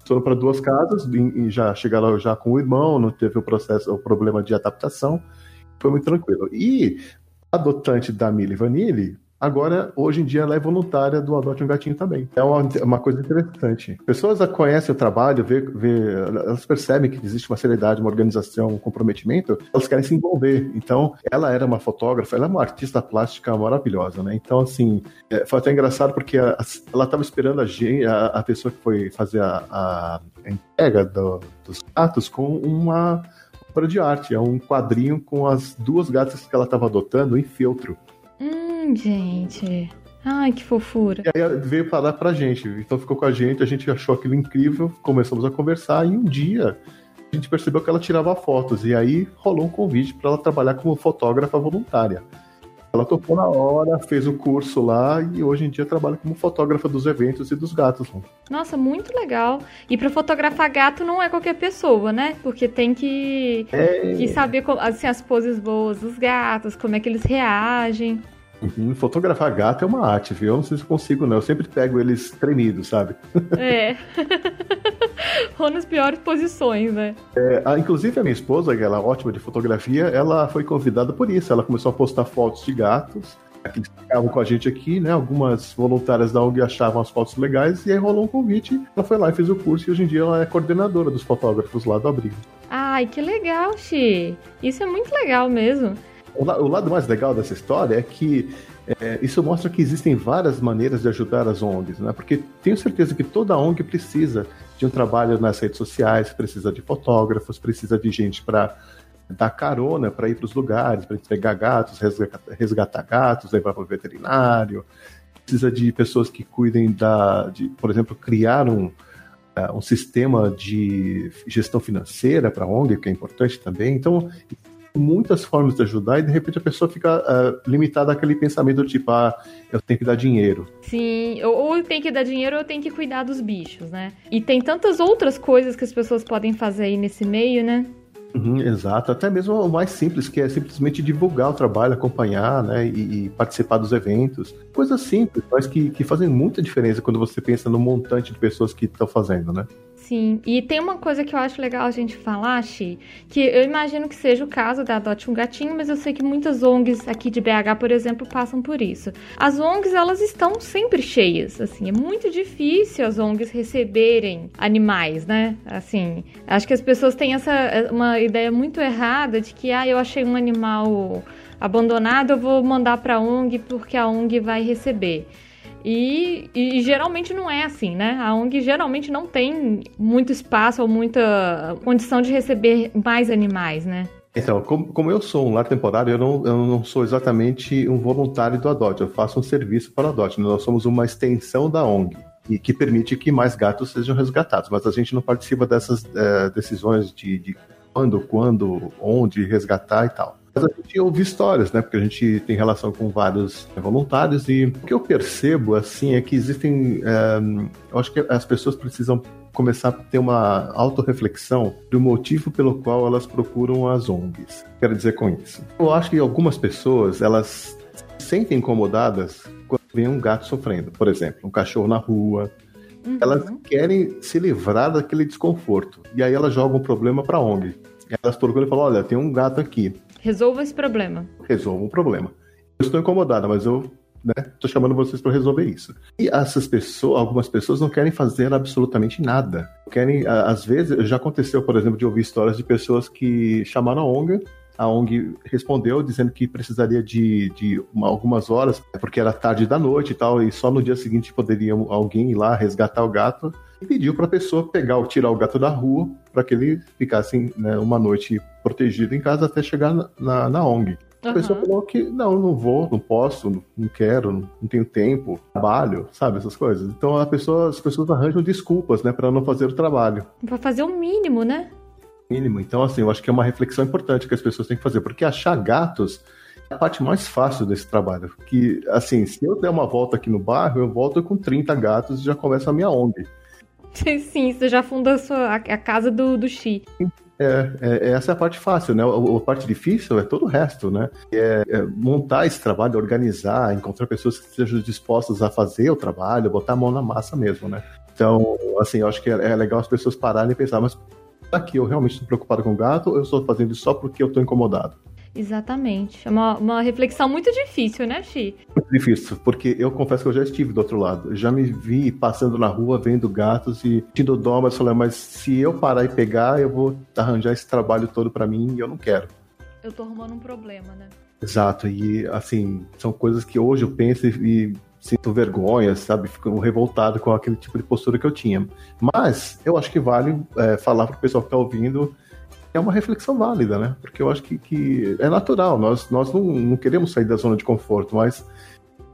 Speaker 3: foram para duas casas e já chegaram já com o irmão, não teve o processo, o problema de adaptação, foi muito tranquilo. E a adotante da Millie Vanille Agora, hoje em dia, ela é voluntária do Adote um Gatinho também. É uma, uma coisa interessante. Pessoas conhecem o trabalho, vê, vê, elas percebem que existe uma seriedade, uma organização, um comprometimento, elas querem se envolver. Então, ela era uma fotógrafa, ela é uma artista plástica maravilhosa, né? Então, assim, é, foi até engraçado porque a, a, ela estava esperando a, a, a, pessoa que foi fazer a, entrega do, dos gatos com uma obra de arte. É um quadrinho com as duas gatas que ela estava adotando em feltro
Speaker 2: gente. Ai, que fofura.
Speaker 3: E aí veio falar pra gente. Então ficou com a gente, a gente achou aquilo incrível, começamos a conversar e um dia a gente percebeu que ela tirava fotos. E aí rolou um convite para ela trabalhar como fotógrafa voluntária. Ela topou na hora, fez o curso lá e hoje em dia trabalha como fotógrafa dos eventos e dos gatos.
Speaker 2: Nossa, muito legal. E para fotografar gato não é qualquer pessoa, né? Porque tem que, é... que saber assim, as poses boas dos gatos, como é que eles reagem.
Speaker 3: Uhum, fotografar gato é uma arte, viu? Eu não sei se consigo, não. Eu sempre pego eles tremidos, sabe?
Speaker 2: É. Ou nas piores posições, né?
Speaker 3: É, a, inclusive a minha esposa, que ela é ótima de fotografia, ela foi convidada por isso. Ela começou a postar fotos de gatos que ficavam com a gente aqui, né? Algumas voluntárias da ONG achavam as fotos legais e aí rolou um convite. Ela foi lá e fez o curso e hoje em dia ela é coordenadora dos fotógrafos lá do abrigo.
Speaker 2: Ai, que legal, Xi! Isso é muito legal mesmo
Speaker 3: o, lado mais legal dessa história é que é, isso mostra que existem várias maneiras de ajudar as ONGs, né? Porque tenho certeza que toda ONG precisa de um trabalho nas redes sociais, precisa de fotógrafos, precisa de gente para dar carona para ir para os lugares, para entregar gatos, resgatar, resgatar gatos, levar para o veterinário. Precisa de pessoas que cuidem da, de, por exemplo, criar um, uh, um sistema de gestão financeira para a ONG, que é importante também. Então, muitas formas de ajudar e de repente a pessoa fica uh, limitada àquele pensamento tipo, ah, eu tenho que dar dinheiro.
Speaker 2: Sim, ou, ou tem que dar dinheiro ou tem que cuidar dos bichos, né? E tem tantas outras coisas que as pessoas podem fazer aí nesse meio, né?
Speaker 3: Uhum, exato, até mesmo o mais simples, que é simplesmente divulgar o trabalho, acompanhar, né, e, e participar dos eventos. Coisas simples, mas que, que fazem muita diferença quando você pensa no montante de pessoas que estão fazendo, né?
Speaker 2: Sim, e tem uma coisa que eu acho legal a gente falar, Xi, que eu imagino que seja o caso da Adote um Gatinho, mas eu sei que muitas ONGs aqui de BH, por exemplo, passam por isso. As ONGs, elas estão sempre cheias, assim, é muito difícil as ONGs receberem animais, né? Assim, acho que as pessoas têm essa uma ideia muito errada de que, ah, eu achei um animal abandonado, eu vou mandar para a ONG porque a ONG vai receber. E, e, geralmente não é assim, né? A ONG geralmente não tem muito espaço ou muita condição de receber mais animais, né?
Speaker 3: Então, como, como eu sou um lar temporário, eu não, eu não sou exatamente um voluntário do ADOT, eu faço um serviço para o ADOT. Nós somos uma extensão da ONG e que permite que mais gatos sejam resgatados, mas a gente não participa dessas é, decisões de, de quando, quando, onde resgatar e tal. Mas a gente ouve histórias, né? Porque a gente tem relação com vários voluntários e o que eu percebo, assim, é que existem. É, eu acho que as pessoas precisam começar a ter uma autorreflexão do motivo pelo qual elas procuram as ONGs. Quero dizer com isso. Eu acho que algumas pessoas, elas se sentem incomodadas quando vem um gato sofrendo, por exemplo, um cachorro na rua. Uhum. Elas querem se livrar daquele desconforto. E aí elas jogam o problema para a ONG. Elas procuram e falam: olha, tem um gato aqui.
Speaker 2: Resolva esse problema.
Speaker 3: Resolva o problema. Eu estou incomodada, mas eu Estou né, chamando vocês para resolver isso. E essas pessoas, algumas pessoas não querem fazer absolutamente nada. Querem, às vezes, já aconteceu, por exemplo, de ouvir histórias de pessoas que chamaram a ONG a ONG respondeu dizendo que precisaria de, de uma, algumas horas, porque era tarde da noite e tal, e só no dia seguinte poderia alguém ir lá resgatar o gato. E pediu para a pessoa pegar ou tirar o gato da rua para que ele ficasse né, uma noite protegido em casa até chegar na, na, na ONG. A pessoa falou que não, não vou, não posso, não quero, não tenho tempo, trabalho, sabe, essas coisas. Então a pessoa, as pessoas arranjam desculpas, né, para não fazer o trabalho.
Speaker 2: Para fazer o mínimo, né?
Speaker 3: mínimo. Então, assim, eu acho que é uma reflexão importante que as pessoas têm que fazer, porque achar gatos é a parte mais fácil desse trabalho. Que, assim, se eu der uma volta aqui no bairro, eu volto com 30 gatos e já começa a minha ONG.
Speaker 2: Sim, você já funda a, sua, a casa do, do Xi.
Speaker 3: É, é, essa é a parte fácil, né? A, a parte difícil é todo o resto, né? É, é, montar esse trabalho, organizar, encontrar pessoas que estejam dispostas a fazer o trabalho, botar a mão na massa mesmo, né? Então, assim, eu acho que é, é legal as pessoas pararem e pensar, mas aqui eu realmente estou preocupado com o gato ou eu estou fazendo isso só porque eu estou incomodado?
Speaker 2: Exatamente. É uma, uma reflexão muito difícil, né, Xi?
Speaker 3: Muito difícil, porque eu confesso que eu já estive do outro lado. Já me vi passando na rua, vendo gatos e tendo dó, mas falei, mas se eu parar e pegar, eu vou arranjar esse trabalho todo para mim e eu não quero.
Speaker 2: Eu tô arrumando um problema, né?
Speaker 3: Exato, e assim, são coisas que hoje eu penso e sinto vergonha, sabe? Fico revoltado com aquele tipo de postura que eu tinha. Mas eu acho que vale é, falar para o pessoal que está ouvindo é uma reflexão válida, né? Porque eu acho que, que é natural. Nós, nós não, não queremos sair da zona de conforto, mas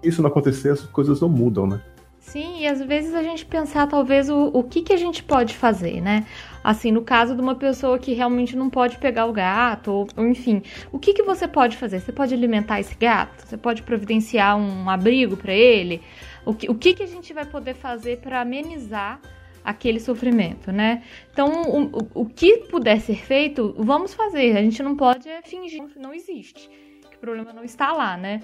Speaker 3: isso não acontecer, as coisas não mudam, né?
Speaker 2: Sim, e às vezes a gente pensar talvez o, o que, que a gente pode fazer, né? Assim, no caso de uma pessoa que realmente não pode pegar o gato, ou enfim, o que, que você pode fazer? Você pode alimentar esse gato? Você pode providenciar um abrigo para ele? O que, o que, que a gente vai poder fazer para amenizar aquele sofrimento, né? Então, o, o que puder ser feito, vamos fazer. A gente não pode fingir que não existe, que o problema não está lá, né?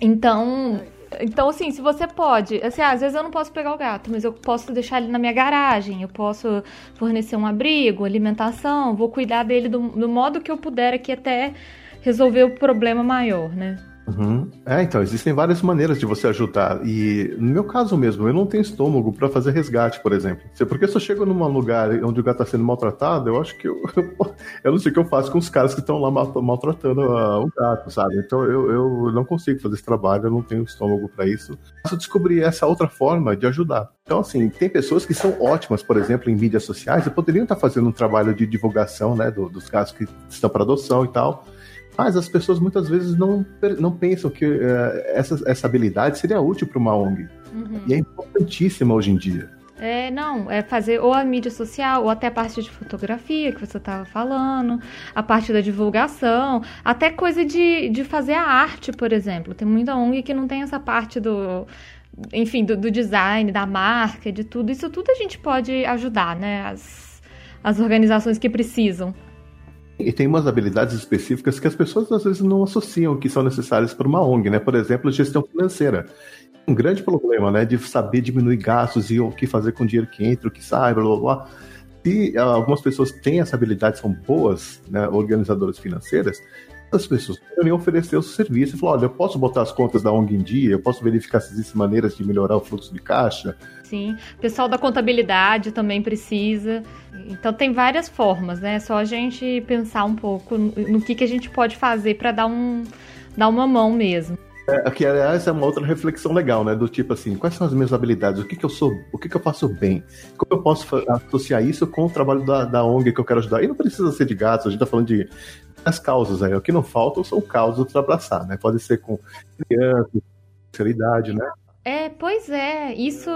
Speaker 2: Então, então, assim, se você pode, assim, às vezes eu não posso pegar o gato, mas eu posso deixar ele na minha garagem, eu posso fornecer um abrigo, alimentação, vou cuidar dele do, do modo que eu puder aqui até resolver o problema maior, né?
Speaker 3: Uhum. É, então, existem várias maneiras de você ajudar. E no meu caso mesmo, eu não tenho estômago para fazer resgate, por exemplo. Porque se eu chego num lugar onde o gato está sendo maltratado, eu acho que eu, eu não sei o que eu faço com os caras que estão lá maltratando uh, o gato, sabe? Então eu, eu não consigo fazer esse trabalho, eu não tenho estômago para isso. Mas eu descobri essa outra forma de ajudar. Então, assim, tem pessoas que são ótimas, por exemplo, em mídias sociais e poderiam estar fazendo um trabalho de divulgação, né, do, dos casos que estão para adoção e tal mas as pessoas muitas vezes não, não pensam que uh, essa, essa habilidade seria útil para uma ONG. Uhum. E é importantíssima hoje em dia.
Speaker 2: É, não, é fazer ou a mídia social, ou até a parte de fotografia que você estava falando, a parte da divulgação, até coisa de, de fazer a arte, por exemplo. Tem muita ONG que não tem essa parte do, enfim, do, do design, da marca, de tudo. Isso tudo a gente pode ajudar, né? As, as organizações que precisam.
Speaker 3: E tem umas habilidades específicas que as pessoas às vezes não associam que são necessárias para uma ONG, né? Por exemplo, gestão financeira. Um grande problema, né? De saber diminuir gastos e o que fazer com o dinheiro que entra, o que sai, blá blá blá. Se ah, algumas pessoas têm essa habilidade, são boas né, organizadoras financeiras, as pessoas poderiam oferecer o serviço e falar: olha, eu posso botar as contas da ONG em dia, eu posso verificar se existem maneiras de melhorar o fluxo de caixa.
Speaker 2: Sim, o pessoal da contabilidade também precisa. Então tem várias formas, né? É só a gente pensar um pouco no que, que a gente pode fazer para dar, um, dar uma mão mesmo.
Speaker 3: É, que aliás é uma outra reflexão legal, né? Do tipo assim, quais são as minhas habilidades? O que, que eu sou, o que, que eu faço bem? Como eu posso associar isso com o trabalho da, da ONG que eu quero ajudar? E não precisa ser de gatos, a gente tá falando de as causas aí. O que não faltam são causas para abraçar, né? Pode ser com criança, idade, né?
Speaker 2: É, pois é. Isso,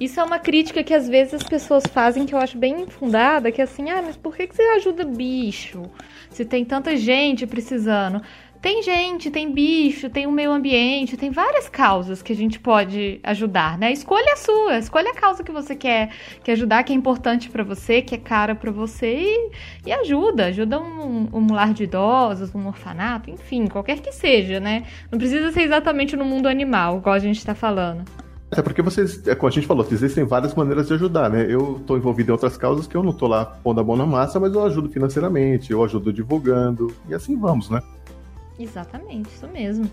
Speaker 2: isso é uma crítica que às vezes as pessoas fazem que eu acho bem infundada, que é assim, ah, mas por que, que você ajuda bicho? Se tem tanta gente precisando. Tem gente, tem bicho, tem o meio ambiente, tem várias causas que a gente pode ajudar, né? Escolha a sua, escolha a causa que você quer, quer ajudar, que é importante para você, que é cara para você e, e, ajuda, ajuda um, um lar de idosos, um orfanato, enfim, qualquer que seja, né? Não precisa ser exatamente no mundo animal, igual a gente tá falando.
Speaker 3: É porque vocês, é como a gente falou, existem várias maneiras de ajudar, né? Eu estou envolvido em outras causas que eu não estou lá pondo a mão na massa, mas eu ajudo financeiramente, eu ajudo divulgando, e assim vamos, né?
Speaker 2: Exatamente, isso mesmo.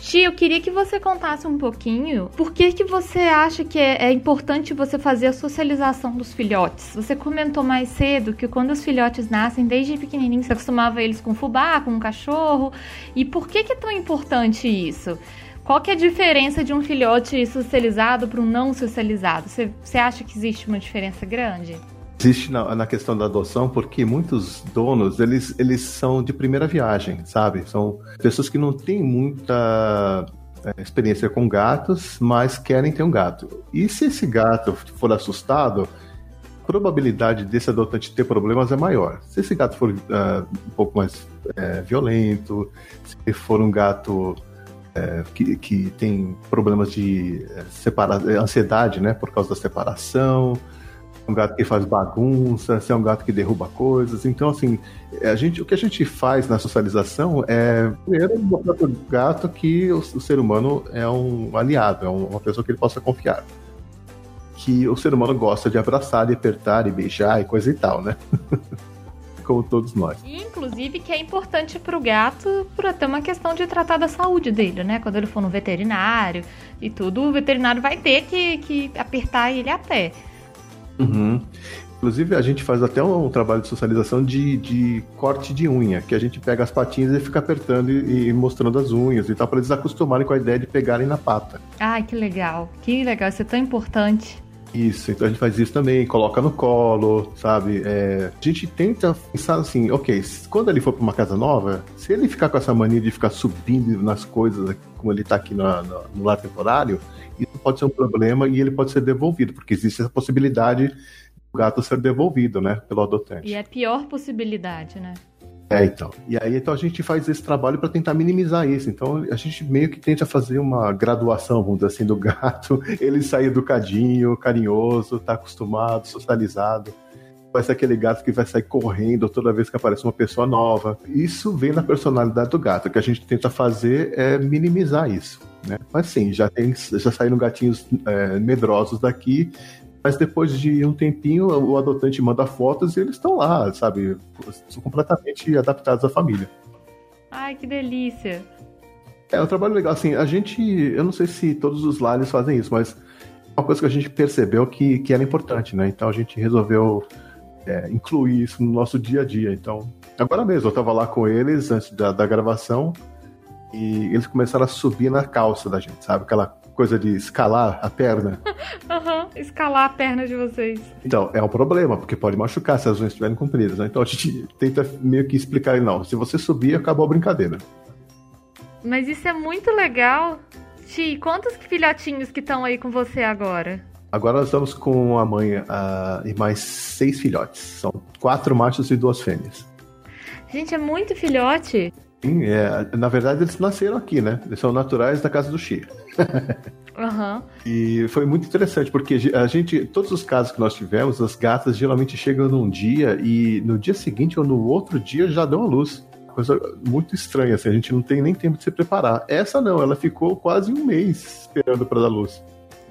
Speaker 2: Tia, eu queria que você contasse um pouquinho por que, que você acha que é, é, importante você fazer a socialização dos filhotes. Você comentou mais cedo que quando os filhotes nascem, desde pequenininho, você acostumava eles com fubá, com um cachorro. E por que, que é tão importante isso? Qual que é a diferença de um filhote socializado para um não socializado? Você, você acha que existe uma diferença grande?
Speaker 3: Existe na, na, questão da adoção porque muitos donos, eles, eles são de primeira viagem, sabe? São pessoas que não têm muita é, experiência com gatos, mas querem ter um gato. E se esse gato for assustado, a probabilidade desse adotante ter problemas é maior. Se esse gato for uh, um pouco mais é, violento, se for um gato é, que, que tem problemas de é, separa ansiedade, né, por causa da separação, um gato que faz bagunça, se é um gato que derruba coisas. Então, assim, a gente, o que a gente faz na socialização é, primeiro, mostrar para o gato que o, o, ser humano é um aliado, é uma pessoa que ele possa confiar. Que o ser humano gosta de abraçar, de apertar, e beijar e coisa e tal, né? como todos nós.
Speaker 2: Inclusive, que é importante para o gato para ter uma questão de tratar da saúde dele, né? Quando ele for no veterinário e tudo, o veterinário vai ter que, que apertar ele a pé.
Speaker 3: Uhum. Inclusive, a gente faz até um, um trabalho de socialização de, de, corte de unha, que a gente pega as patinhas e fica apertando e, e mostrando as unhas e tal, para eles acostumarem com a ideia de pegarem na pata.
Speaker 2: Ai, que legal. Que legal, isso é tão importante.
Speaker 3: Isso, então a gente faz isso também, coloca no colo, sabe? É, a gente tenta pensar assim, ok, quando ele for para uma casa nova, se ele ficar com essa mania de ficar subindo nas coisas, como ele está aqui no, no, no lar temporário, isso pode ser um problema e ele pode ser devolvido, porque existe essa possibilidade do gato ser devolvido, né, pelo adotante.
Speaker 2: E é a pior possibilidade, né?
Speaker 3: É, então. E aí então a gente faz esse trabalho para tentar minimizar isso. Então a gente meio que tenta fazer uma graduação, vamos dizer assim, do gato. Ele sai educadinho, carinhoso, tá acostumado, socializado. Vai ser aquele gato que vai sair correndo toda vez que aparece uma pessoa nova. Isso vem na personalidade do gato. O que a gente tenta fazer é minimizar isso. Né? Mas sim, já, tem, já saíram gatinhos é, medrosos daqui mas depois de um tempinho, o adotante manda fotos e eles estão lá, sabe? São completamente adaptados à família.
Speaker 2: Ai, que delícia!
Speaker 3: É um trabalho legal. Assim, a gente. Eu não sei se todos os lares fazem isso, mas é uma coisa que a gente percebeu que, que era importante, né? Então a gente resolveu é, incluir isso no nosso dia a dia. Então, agora mesmo, eu estava lá com eles antes da, da gravação e eles começaram a subir na calça da gente, sabe? Aquela coisa de escalar a perna.
Speaker 2: Aham, uhum, escalar a perna de vocês.
Speaker 3: Então, é um problema, porque pode machucar se as unhas estiverem compridas, né? Então a gente tenta meio que explicar, não, se você subir, acabou a brincadeira.
Speaker 2: Mas isso é muito legal. Ti, quantos filhotinhos que estão aí com você agora?
Speaker 3: Agora nós estamos com a mãe e mais seis filhotes. São quatro machos e duas fêmeas.
Speaker 2: Gente, é muito filhote.
Speaker 3: Sim, é, na verdade eles nasceram aqui, né? Eles são naturais da casa do Xi.
Speaker 2: Uhum.
Speaker 3: E foi muito interessante, porque a gente, todos os casos que nós tivemos, as gatas geralmente chegam num dia e no dia seguinte ou no outro dia já dão a luz. Coisa muito estranha, assim, a gente não tem nem tempo de se preparar. Essa não, ela ficou quase um mês esperando para dar luz.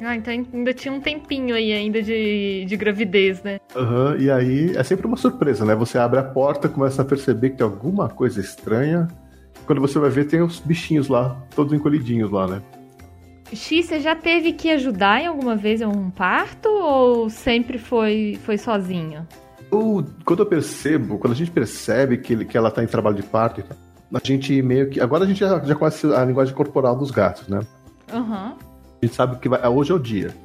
Speaker 2: Ah, então ainda tinha um tempinho aí ainda de, de gravidez, né?
Speaker 3: Aham, uhum, e aí é sempre uma surpresa, né? Você abre a porta, começa a perceber que tem alguma coisa estranha. Quando você vai ver, tem os bichinhos lá, todos encolhidinhos lá, né?
Speaker 2: X, você já teve que ajudar em alguma vez em um parto ou sempre foi, foi sozinho?
Speaker 3: Eu, quando eu percebo, quando a gente percebe que, ele, que ela tá em trabalho de parto, a gente meio que. Agora a gente já, já conhece a linguagem corporal dos gatos, né?
Speaker 2: Aham. Uhum
Speaker 3: gente sabe que vai, hoje é o dia.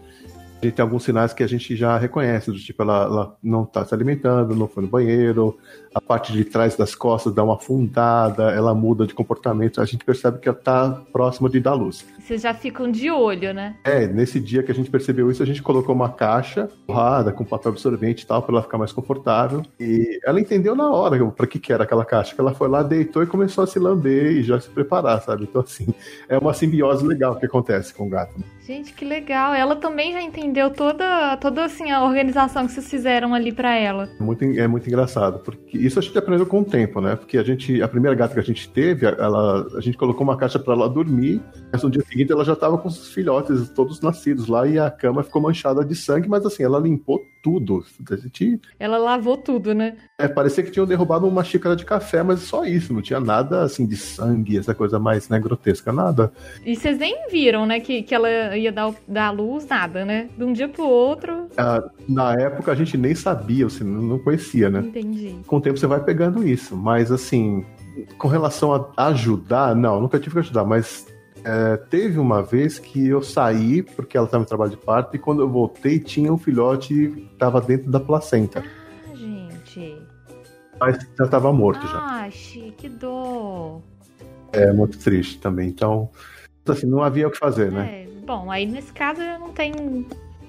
Speaker 3: A gente tem alguns sinais que a gente já reconhece, do tipo, ela, ela não está se alimentando, não foi no banheiro, a parte de trás das costas dá uma afundada, ela muda de comportamento, a gente percebe que ela está próxima de dar luz.
Speaker 2: Vocês já ficam de olho, né?
Speaker 3: É, nesse dia que a gente percebeu isso, a gente colocou uma caixa borrada com papel absorvente e tal, para ela ficar mais confortável. E ela entendeu na hora para que, que era aquela caixa, que ela foi lá, deitou e começou a se lamber e já se preparar, sabe? Então, assim, é uma simbiose legal que acontece com o gato.
Speaker 2: Gente, que legal. Ela também já entendeu toda, toda assim, a organização que vocês fizeram ali para ela.
Speaker 3: Muito, é muito engraçado, porque isso a gente aprendeu com o tempo, né? Porque a gente, a primeira gata que a gente teve, ela, a gente colocou uma caixa para ela dormir, mas no dia seguinte ela já estava com os filhotes todos nascidos lá e a cama ficou manchada de sangue, mas assim, ela limpou tudo. A gente...
Speaker 2: Ela lavou tudo, né?
Speaker 3: É, parecia que tinham derrubado uma xícara de café, mas só isso, não tinha nada assim de sangue, essa coisa mais né, grotesca, nada.
Speaker 2: E vocês nem viram, né, que, que ela ia dar, dar luz, nada, né? De um dia pro outro.
Speaker 3: Ah, na época a gente nem sabia, você não conhecia, né?
Speaker 2: Entendi.
Speaker 3: Com o tempo você vai pegando isso, mas assim, com relação a ajudar, não, nunca tive que ajudar, mas é, teve uma vez que eu saí, porque ela estava em trabalho de parto, e quando eu voltei, tinha um filhote que estava dentro da placenta.
Speaker 2: Ah, gente.
Speaker 3: Mas já estava morto
Speaker 2: ah, já. que dor.
Speaker 3: É muito triste também. Então, assim, não havia o que fazer, né?
Speaker 2: é? Bom, aí nesse caso não tem.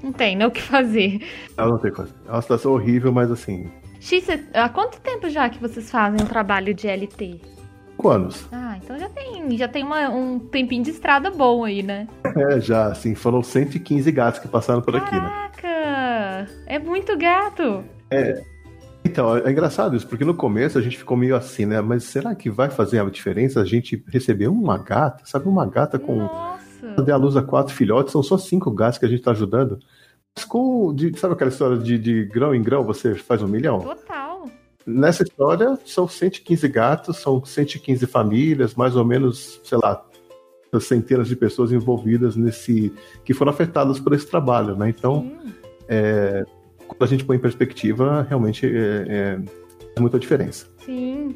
Speaker 2: Não tem né, o que fazer.
Speaker 3: Ela não tem coisa. É uma situação horrível, mas assim.
Speaker 2: X, há quanto tempo já que vocês fazem um trabalho de LT?
Speaker 3: Cinco anos.
Speaker 2: Ah, então já tem, já tem uma, um tempinho de estrada bom aí, né?
Speaker 3: É, já, assim, foram 115 gatos que passaram por
Speaker 2: Caraca,
Speaker 3: aqui, né?
Speaker 2: Caraca! É muito gato!
Speaker 3: É. Então, é engraçado isso, porque no começo a gente ficou meio assim, né? Mas será que vai fazer a diferença a gente receber uma gata? Sabe, uma gata com.
Speaker 2: Nossa!
Speaker 3: Dê a luz a quatro filhotes, são só cinco gatos que a gente tá ajudando. Mas com. De, sabe aquela história de, de grão em grão você faz um milhão?
Speaker 2: Total!
Speaker 3: Nessa história, são 115 gatos, são 115 famílias, mais ou menos, sei lá, centenas de pessoas envolvidas nesse. que foram afetadas por esse trabalho, né? Então, é, quando a gente põe em perspectiva, realmente é, é, é muita diferença.
Speaker 2: Sim.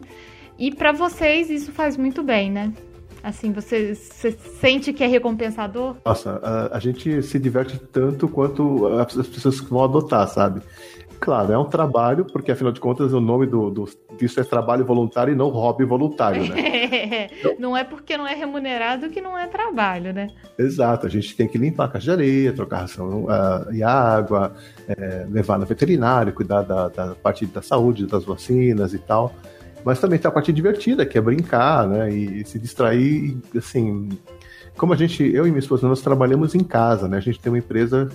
Speaker 2: E para vocês isso faz muito bem, né? Assim, você, você, sente que é recompensador?
Speaker 3: Nossa, a, a, gente se diverte tanto quanto as pessoas que vão adotar, sabe? Claro, é um trabalho, porque afinal de contas o nome do, do disso é trabalho voluntário e não hobby voluntário, né?
Speaker 2: então, não é porque não é remunerado que não é trabalho, né?
Speaker 3: Exato, a gente tem que limpar a caixa de areia, trocar ração uh, e água, é, levar no veterinário, cuidar da, da parte da saúde, das vacinas e tal. Mas também tem a parte divertida, que é brincar, né? E, e se distrair, assim, como a gente, eu e minha esposa, nós trabalhamos em casa, né? A gente tem uma empresa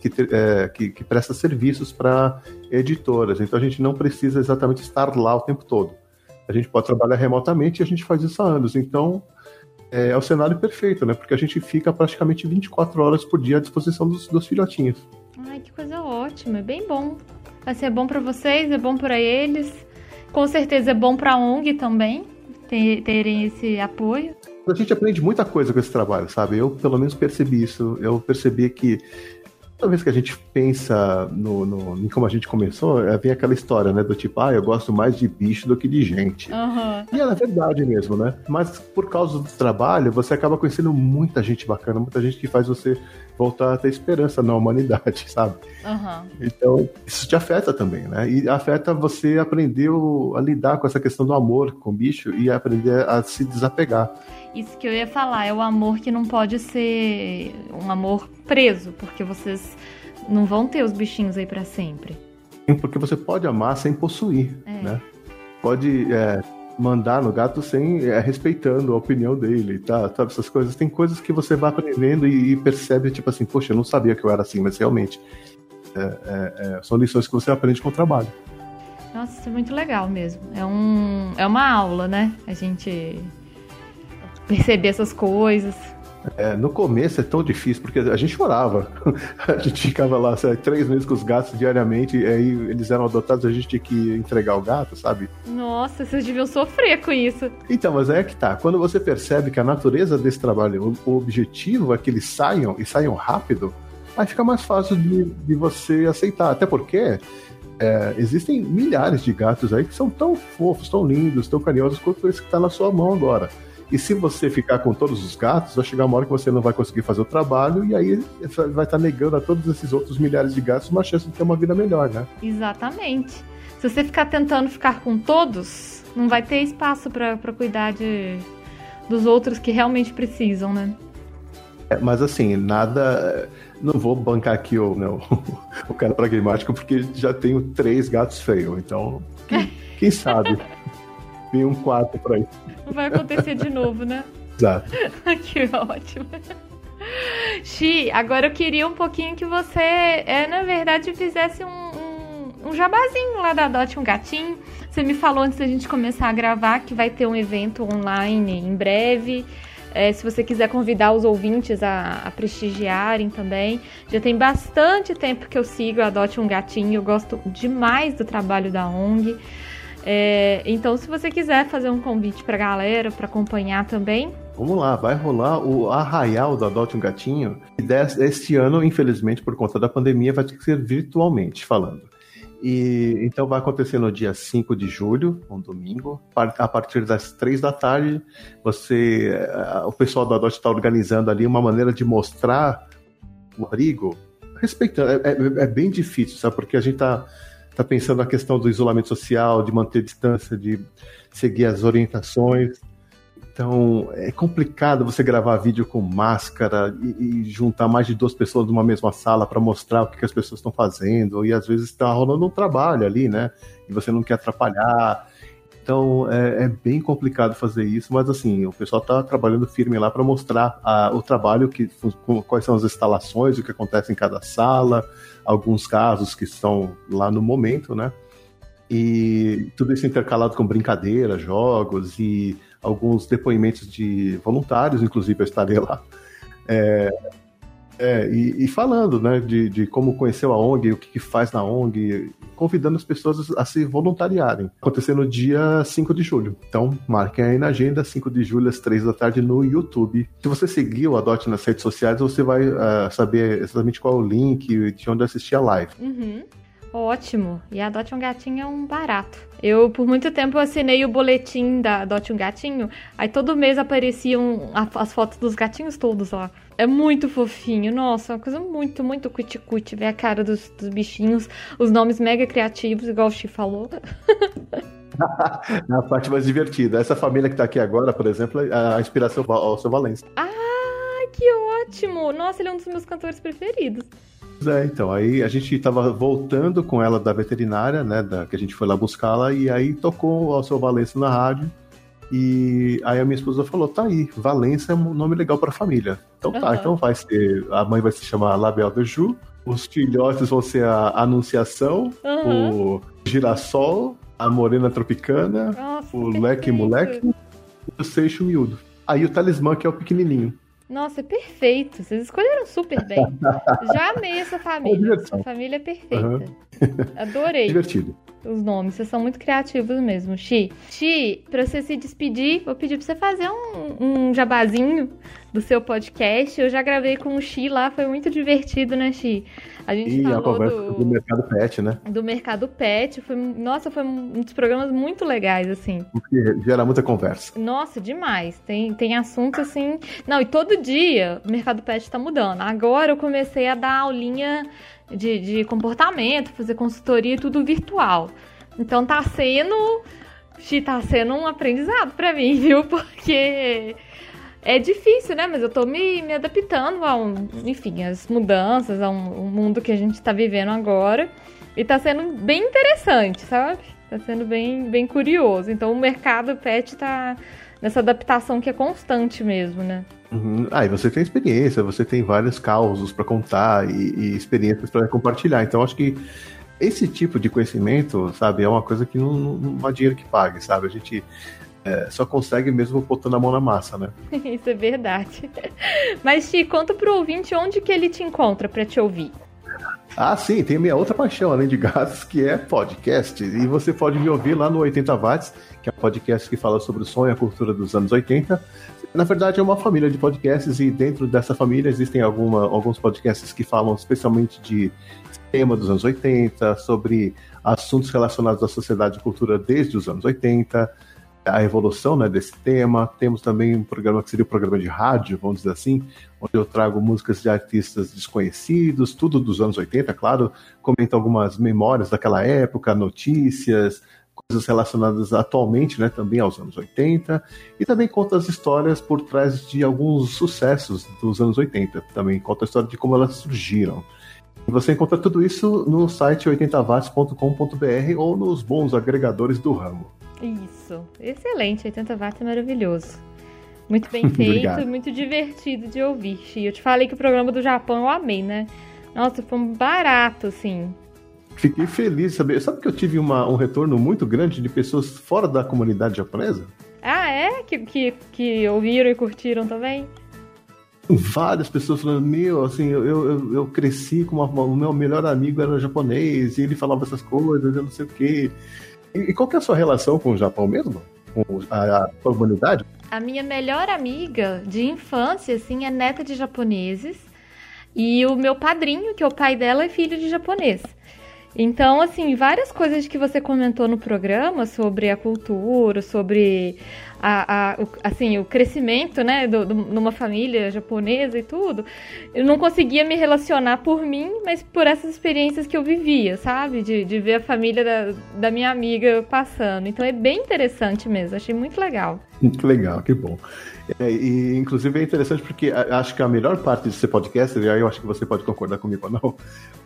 Speaker 3: que, é, que, que presta serviços para editoras, então a gente não precisa exatamente estar lá o tempo todo. A gente pode trabalhar remotamente e a gente faz isso há anos. Então, é, é, o cenário perfeito, né? Porque a gente fica praticamente 24 horas por dia à disposição dos, dos filhotinhos.
Speaker 2: Ai, que coisa ótima, é bem bom. Vai ser bom para vocês, é bom para eles. Com certeza é bom para a ONG também ter, terem esse apoio
Speaker 3: a gente aprende muita coisa com esse trabalho, sabe? Eu, pelo menos, percebi isso. Eu percebi que toda vez que a gente pensa no, no, em como a gente começou, é, vem aquela história, né? Do tipo, ah, eu gosto mais de bicho do que de gente.
Speaker 2: Uhum.
Speaker 3: E é verdade mesmo, né? Mas por causa do trabalho, você acaba conhecendo muita gente bacana, muita gente que faz você voltar a ter esperança na humanidade, sabe?
Speaker 2: Uhum.
Speaker 3: Então, isso te afeta também, né? E afeta você aprender a lidar com essa questão do amor com o bicho e aprender a se desapegar.
Speaker 2: Isso que eu ia falar, é o amor que não pode ser um amor preso, porque vocês não vão ter os bichinhos aí para sempre.
Speaker 3: Porque você pode amar sem possuir, é. né? Pode é, mandar no gato sem é, respeitando a opinião dele, tá? Sabe, essas coisas. Tem coisas que você vai aprendendo e, e percebe, tipo assim, poxa, eu não sabia que eu era assim, mas realmente é, é, é, são lições que você aprende com o trabalho.
Speaker 2: Nossa, isso é muito legal mesmo. É, um, é uma aula, né? A gente perceber essas coisas.
Speaker 3: É, no começo é tão difícil, porque a gente chorava. a gente ficava lá sabe, três meses com os gatos diariamente, e aí eles eram adotados, a gente tinha que entregar o gato, sabe?
Speaker 2: Nossa, vocês deviam sofrer com isso.
Speaker 3: Então, mas é que tá. Quando você percebe que a natureza desse trabalho, o, objetivo é que eles saiam e saiam rápido, aí fica mais fácil de, de você aceitar. Até porque é, existem milhares de gatos aí que são tão fofos, tão lindos, tão carinhosos quanto esse que tá na sua mão agora. E se você ficar com todos os gatos, vai chegar uma hora que você não vai conseguir fazer o trabalho e aí vai estar negando a todos esses outros milhares de gatos uma chance de ter uma vida melhor, né?
Speaker 2: Exatamente. Se você ficar tentando ficar com todos, não vai ter espaço para cuidar de, dos outros que realmente precisam, né?
Speaker 3: É, mas assim, nada. Não vou bancar aqui o, não, né, o cara pragmático, porque já tenho três gatos feios. Então, quem, quem sabe? Um quarto pra isso.
Speaker 2: Não vai acontecer de novo, né?
Speaker 3: Exato.
Speaker 2: que ótimo. Xi, agora eu queria um pouquinho que você, é, na verdade, fizesse um, um, um jabazinho lá da Dot um Gatinho. Você me falou antes da gente começar a gravar que vai ter um evento online em breve. É, se você quiser convidar os ouvintes a, a, prestigiarem também. Já tem bastante tempo que eu sigo Adote um Gatinho, eu gosto demais do trabalho da ONG. É, então, se você quiser fazer um convite para a galera, para acompanhar também.
Speaker 3: Vamos lá, vai rolar o arraial do Adote um Gatinho. E este ano, infelizmente, por conta da pandemia, vai ter que ser virtualmente falando. E então vai acontecer no dia 5 de julho, um domingo, a partir das 3 da tarde. Você, eh, o pessoal do Adote está organizando ali uma maneira de mostrar o abrigo, respeitando. É, é, é, bem difícil, sabe? Porque a gente está tá pensando na questão do isolamento social, de manter distância, de seguir as orientações. Então, é complicado você gravar vídeo com máscara e, e juntar mais de duas pessoas numa mesma sala para mostrar o que, que, as pessoas estão fazendo. E às vezes está rolando um trabalho ali, né? E você não quer atrapalhar. Então, é, é bem complicado fazer isso, mas assim, o pessoal está trabalhando firme lá para mostrar a, o trabalho, que, quais são as instalações, o que acontece em cada sala, alguns casos que estão lá no momento, né? E tudo isso intercalado com brincadeiras, jogos e alguns depoimentos de voluntários, inclusive eu estarei lá. É, é, e, e, falando né, de, de, como conheceu a ONG, o que, que, faz na ONG, convidando as pessoas a se voluntariarem. Acontecendo no dia 5 de julho. Então, marquem aí na agenda, 5 de julho, às 3 da tarde, no YouTube. Se você seguir o Adote nas redes sociais, você vai uh, saber exatamente qual é o link de onde assistir a live.
Speaker 2: Uhum. Ótimo. E Adote um Gatinho é um barato. Eu, por muito tempo, assinei o boletim da Adote um Gatinho. Aí todo mês apareciam as fotos dos gatinhos todos lá. É muito fofinho. Nossa, é uma coisa muito, muito cuticute. Ver a cara dos, dos, bichinhos. Os nomes mega criativos, igual o Chi falou.
Speaker 3: é a parte mais divertida. Essa família que tá aqui agora, por exemplo, é a inspiração ao seu Valença.
Speaker 2: Ah, que ótimo! Nossa, ele é um dos meus cantores preferidos.
Speaker 3: É, então, aí a gente tava voltando com ela da veterinária, né, da, que a gente foi lá buscá-la, e aí tocou o seu Valença na rádio, e aí a minha esposa falou, tá aí, Valença é um nome legal pra família. Então tá, uhum. então vai ser, a mãe vai se chamar Label de Ju, os filhotes vão ser a Anunciação, uhum. o Girassol, a Morena Tropicana, Nossa, o Leque Moleque e o Seixo Miúdo. Aí o Talismã, que é o pequenininho.
Speaker 2: Nossa, é perfeito. Vocês escolheram super bem. Já amei essa família. Essa família é perfeita. Uhum. Adorei.
Speaker 3: Divertido.
Speaker 2: Os nomes, vocês são muito criativos mesmo, Xi. Xi, pra você se despedir, vou pedir pra você fazer um, um jabazinho do seu podcast. Eu já gravei com o Xi lá, foi muito divertido, né, Xi?
Speaker 3: A gente e falou a conversa do, do, mercado pet, né?
Speaker 2: Do mercado pet. Foi, nossa, foi um dos programas muito legais, assim.
Speaker 3: Porque gera muita conversa.
Speaker 2: Nossa, demais. Tem, tem assunto assim. Não, e todo dia o mercado pet tá mudando. Agora eu comecei a dar aulinha de, de comportamento, fazer consultoria, tudo virtual. Então tá sendo. Tá sendo um aprendizado para mim, viu? Porque é difícil, né? Mas eu tô me, me adaptando a, um, enfim, as mudanças, a um, um, mundo que a gente tá vivendo agora. E tá sendo bem interessante, sabe? Tá sendo bem, bem curioso. Então o mercado pet tá nessa adaptação que é constante mesmo, né?
Speaker 3: Uhum. Ah, e você tem experiência, você tem vários causos para contar e, e experiências para compartilhar. Então acho que esse tipo de conhecimento, sabe, é uma coisa que não, não há dinheiro que pague, sabe? A gente é, só consegue mesmo botando a mão na massa, né?
Speaker 2: Isso é verdade. Mas, Ti, conta pro ouvinte onde que ele te encontra para te ouvir.
Speaker 3: Ah, sim, tem minha outra paixão, além de gatos, que é podcast. E você pode me ouvir lá no 80 Watts, que é um podcast que fala sobre o sonho e a cultura dos anos 80. Na verdade, é uma família de podcasts, e dentro dessa família existem alguma, alguns podcasts que falam especialmente de tema dos anos 80, sobre assuntos relacionados à sociedade e cultura desde os anos 80 a evolução né, desse tema. Temos também um programa que seria um programa de rádio, vamos dizer assim, onde eu trago músicas de artistas desconhecidos, tudo dos anos 80, claro. Comento algumas memórias daquela época, notícias, coisas relacionadas atualmente, né, também aos anos 80, e também conta as histórias por trás de alguns sucessos dos anos 80. Também conta a história de como elas surgiram. E você encontra tudo isso no site 80watts.com.br ou nos bons agregadores do ramo.
Speaker 2: Isso, excelente, 80 watts é maravilhoso. Muito bem feito, muito divertido de ouvir. E eu te falei que o programa do Japão eu amei, né? Nossa, foi um barato, assim.
Speaker 3: Fiquei feliz de saber. Sabe que eu tive uma, um retorno muito grande de pessoas fora da comunidade japonesa?
Speaker 2: Ah, é? Que, que, que ouviram e curtiram também?
Speaker 3: Várias pessoas falando, meu, assim, eu, eu, eu cresci com uma, o meu melhor amigo era japonês, e ele falava essas coisas, eu não sei o quê. E, qual que é a sua relação com o Japão mesmo? Com a, a comunidade?
Speaker 2: A minha melhor amiga de infância, assim, é neta de japoneses. E o meu padrinho, que é o pai dela, é filho de japonês. Então, assim, várias coisas que você comentou no programa sobre a cultura, sobre a, a, o, assim, o crescimento, né, do, do, numa família japonesa e tudo, eu não conseguia me relacionar por mim, mas por essas experiências que eu vivia, sabe? De, de ver a família da, da minha amiga passando. Então é bem interessante mesmo, achei muito legal.
Speaker 3: Muito legal, que bom. É, e, inclusive, é interessante porque acho que a melhor parte de ser podcaster, e aí eu acho que você pode concordar comigo ou não,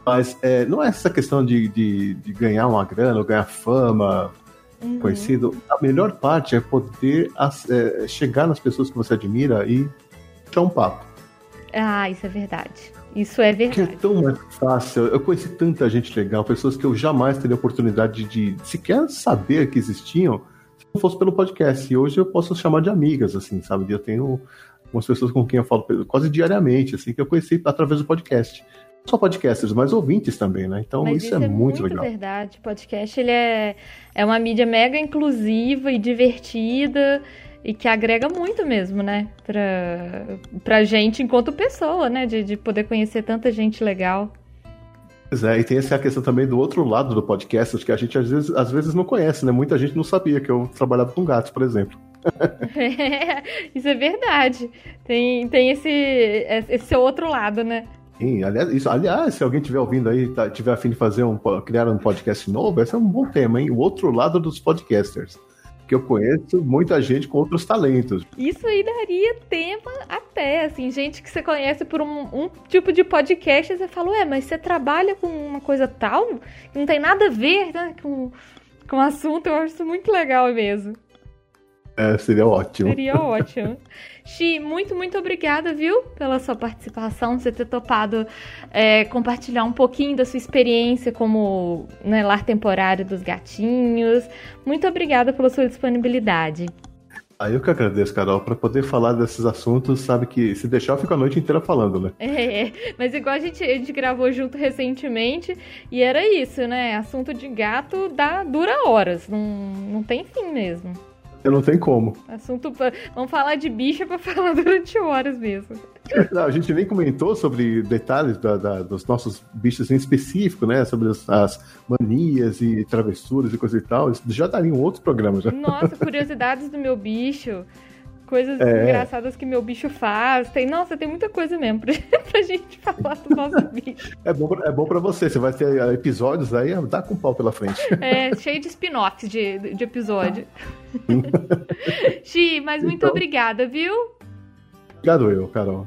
Speaker 3: mas é, não é essa questão de, de, de, ganhar uma grana ou ganhar fama, uhum. conhecido. A melhor parte é poder é, chegar nas pessoas que você admira e dar um papo.
Speaker 2: Ah, isso é verdade. Isso é verdade.
Speaker 3: Que é tão mais fácil. Eu conheci tanta gente legal, pessoas que eu jamais teria oportunidade de, de sequer saber que existiam fosse pelo podcast. E hoje eu posso chamar de amigas, assim, sabe? Eu tenho algumas pessoas com quem eu falo quase diariamente, assim, que eu conheci através do podcast. Não só podcasters, mas ouvintes também, né? Então isso, isso, é, é muito, muito legal.
Speaker 2: É verdade. O podcast ele é, é uma mídia mega inclusiva e divertida e que agrega muito mesmo, né? Pra, pra gente enquanto pessoa, né? De, de poder conhecer tanta gente legal.
Speaker 3: Pois é, e tem essa questão também do outro lado do podcast, que a gente às vezes, às vezes não conhece, né? Muita gente não sabia que eu trabalhava com gatos, por exemplo.
Speaker 2: É, isso é verdade. Tem, tem esse, esse outro lado, né?
Speaker 3: Sim, aliás, isso, aliás, se alguém estiver ouvindo aí, tá, tiver a fim de fazer um, criar um podcast novo, esse é um bom tema, hein? O outro lado dos podcasters que eu conheço muita gente com outros talentos.
Speaker 2: Isso aí daria tema até, assim, gente que você conhece por um, um tipo de podcast, você fala, ué, mas você trabalha com uma coisa tal, que não tem nada a ver né, com, com o assunto, eu acho isso muito legal mesmo.
Speaker 3: É, seria ótimo.
Speaker 2: Seria ótimo. Xi, muito, muito obrigada, viu, pela sua participação, você ter topado é, compartilhar um pouquinho da sua experiência como né, lar temporário dos gatinhos. Muito obrigada pela sua disponibilidade.
Speaker 3: Aí eu que agradeço, Carol, para poder falar desses assuntos, sabe que se deixar eu fico a noite inteira falando, né?
Speaker 2: É, mas igual a gente, a gente gravou junto recentemente e era isso, né? Assunto de gato dá, dura horas, não, não tem fim mesmo.
Speaker 3: Eu não tem como.
Speaker 2: Assunto. Pra... Vamos falar de bicha pra falar durante horas mesmo.
Speaker 3: Não, a gente nem comentou sobre detalhes da, da, dos nossos bichos em específico, né? Sobre as, as, manias e travessuras e coisa e tal. Isso já daria um outro programa já.
Speaker 2: Nossa, curiosidades do meu bicho coisas é. engraçadas que meu bicho faz. Tem, nossa, tem muita coisa mesmo pra, pra gente falar do nosso bicho.
Speaker 3: É bom, é bom pra você, você vai ter episódios aí, dá com pau pela frente.
Speaker 2: É, cheio de spin-offs de, de episódio. Xi, mas muito então, obrigada, viu?
Speaker 3: Obrigado eu, Carol.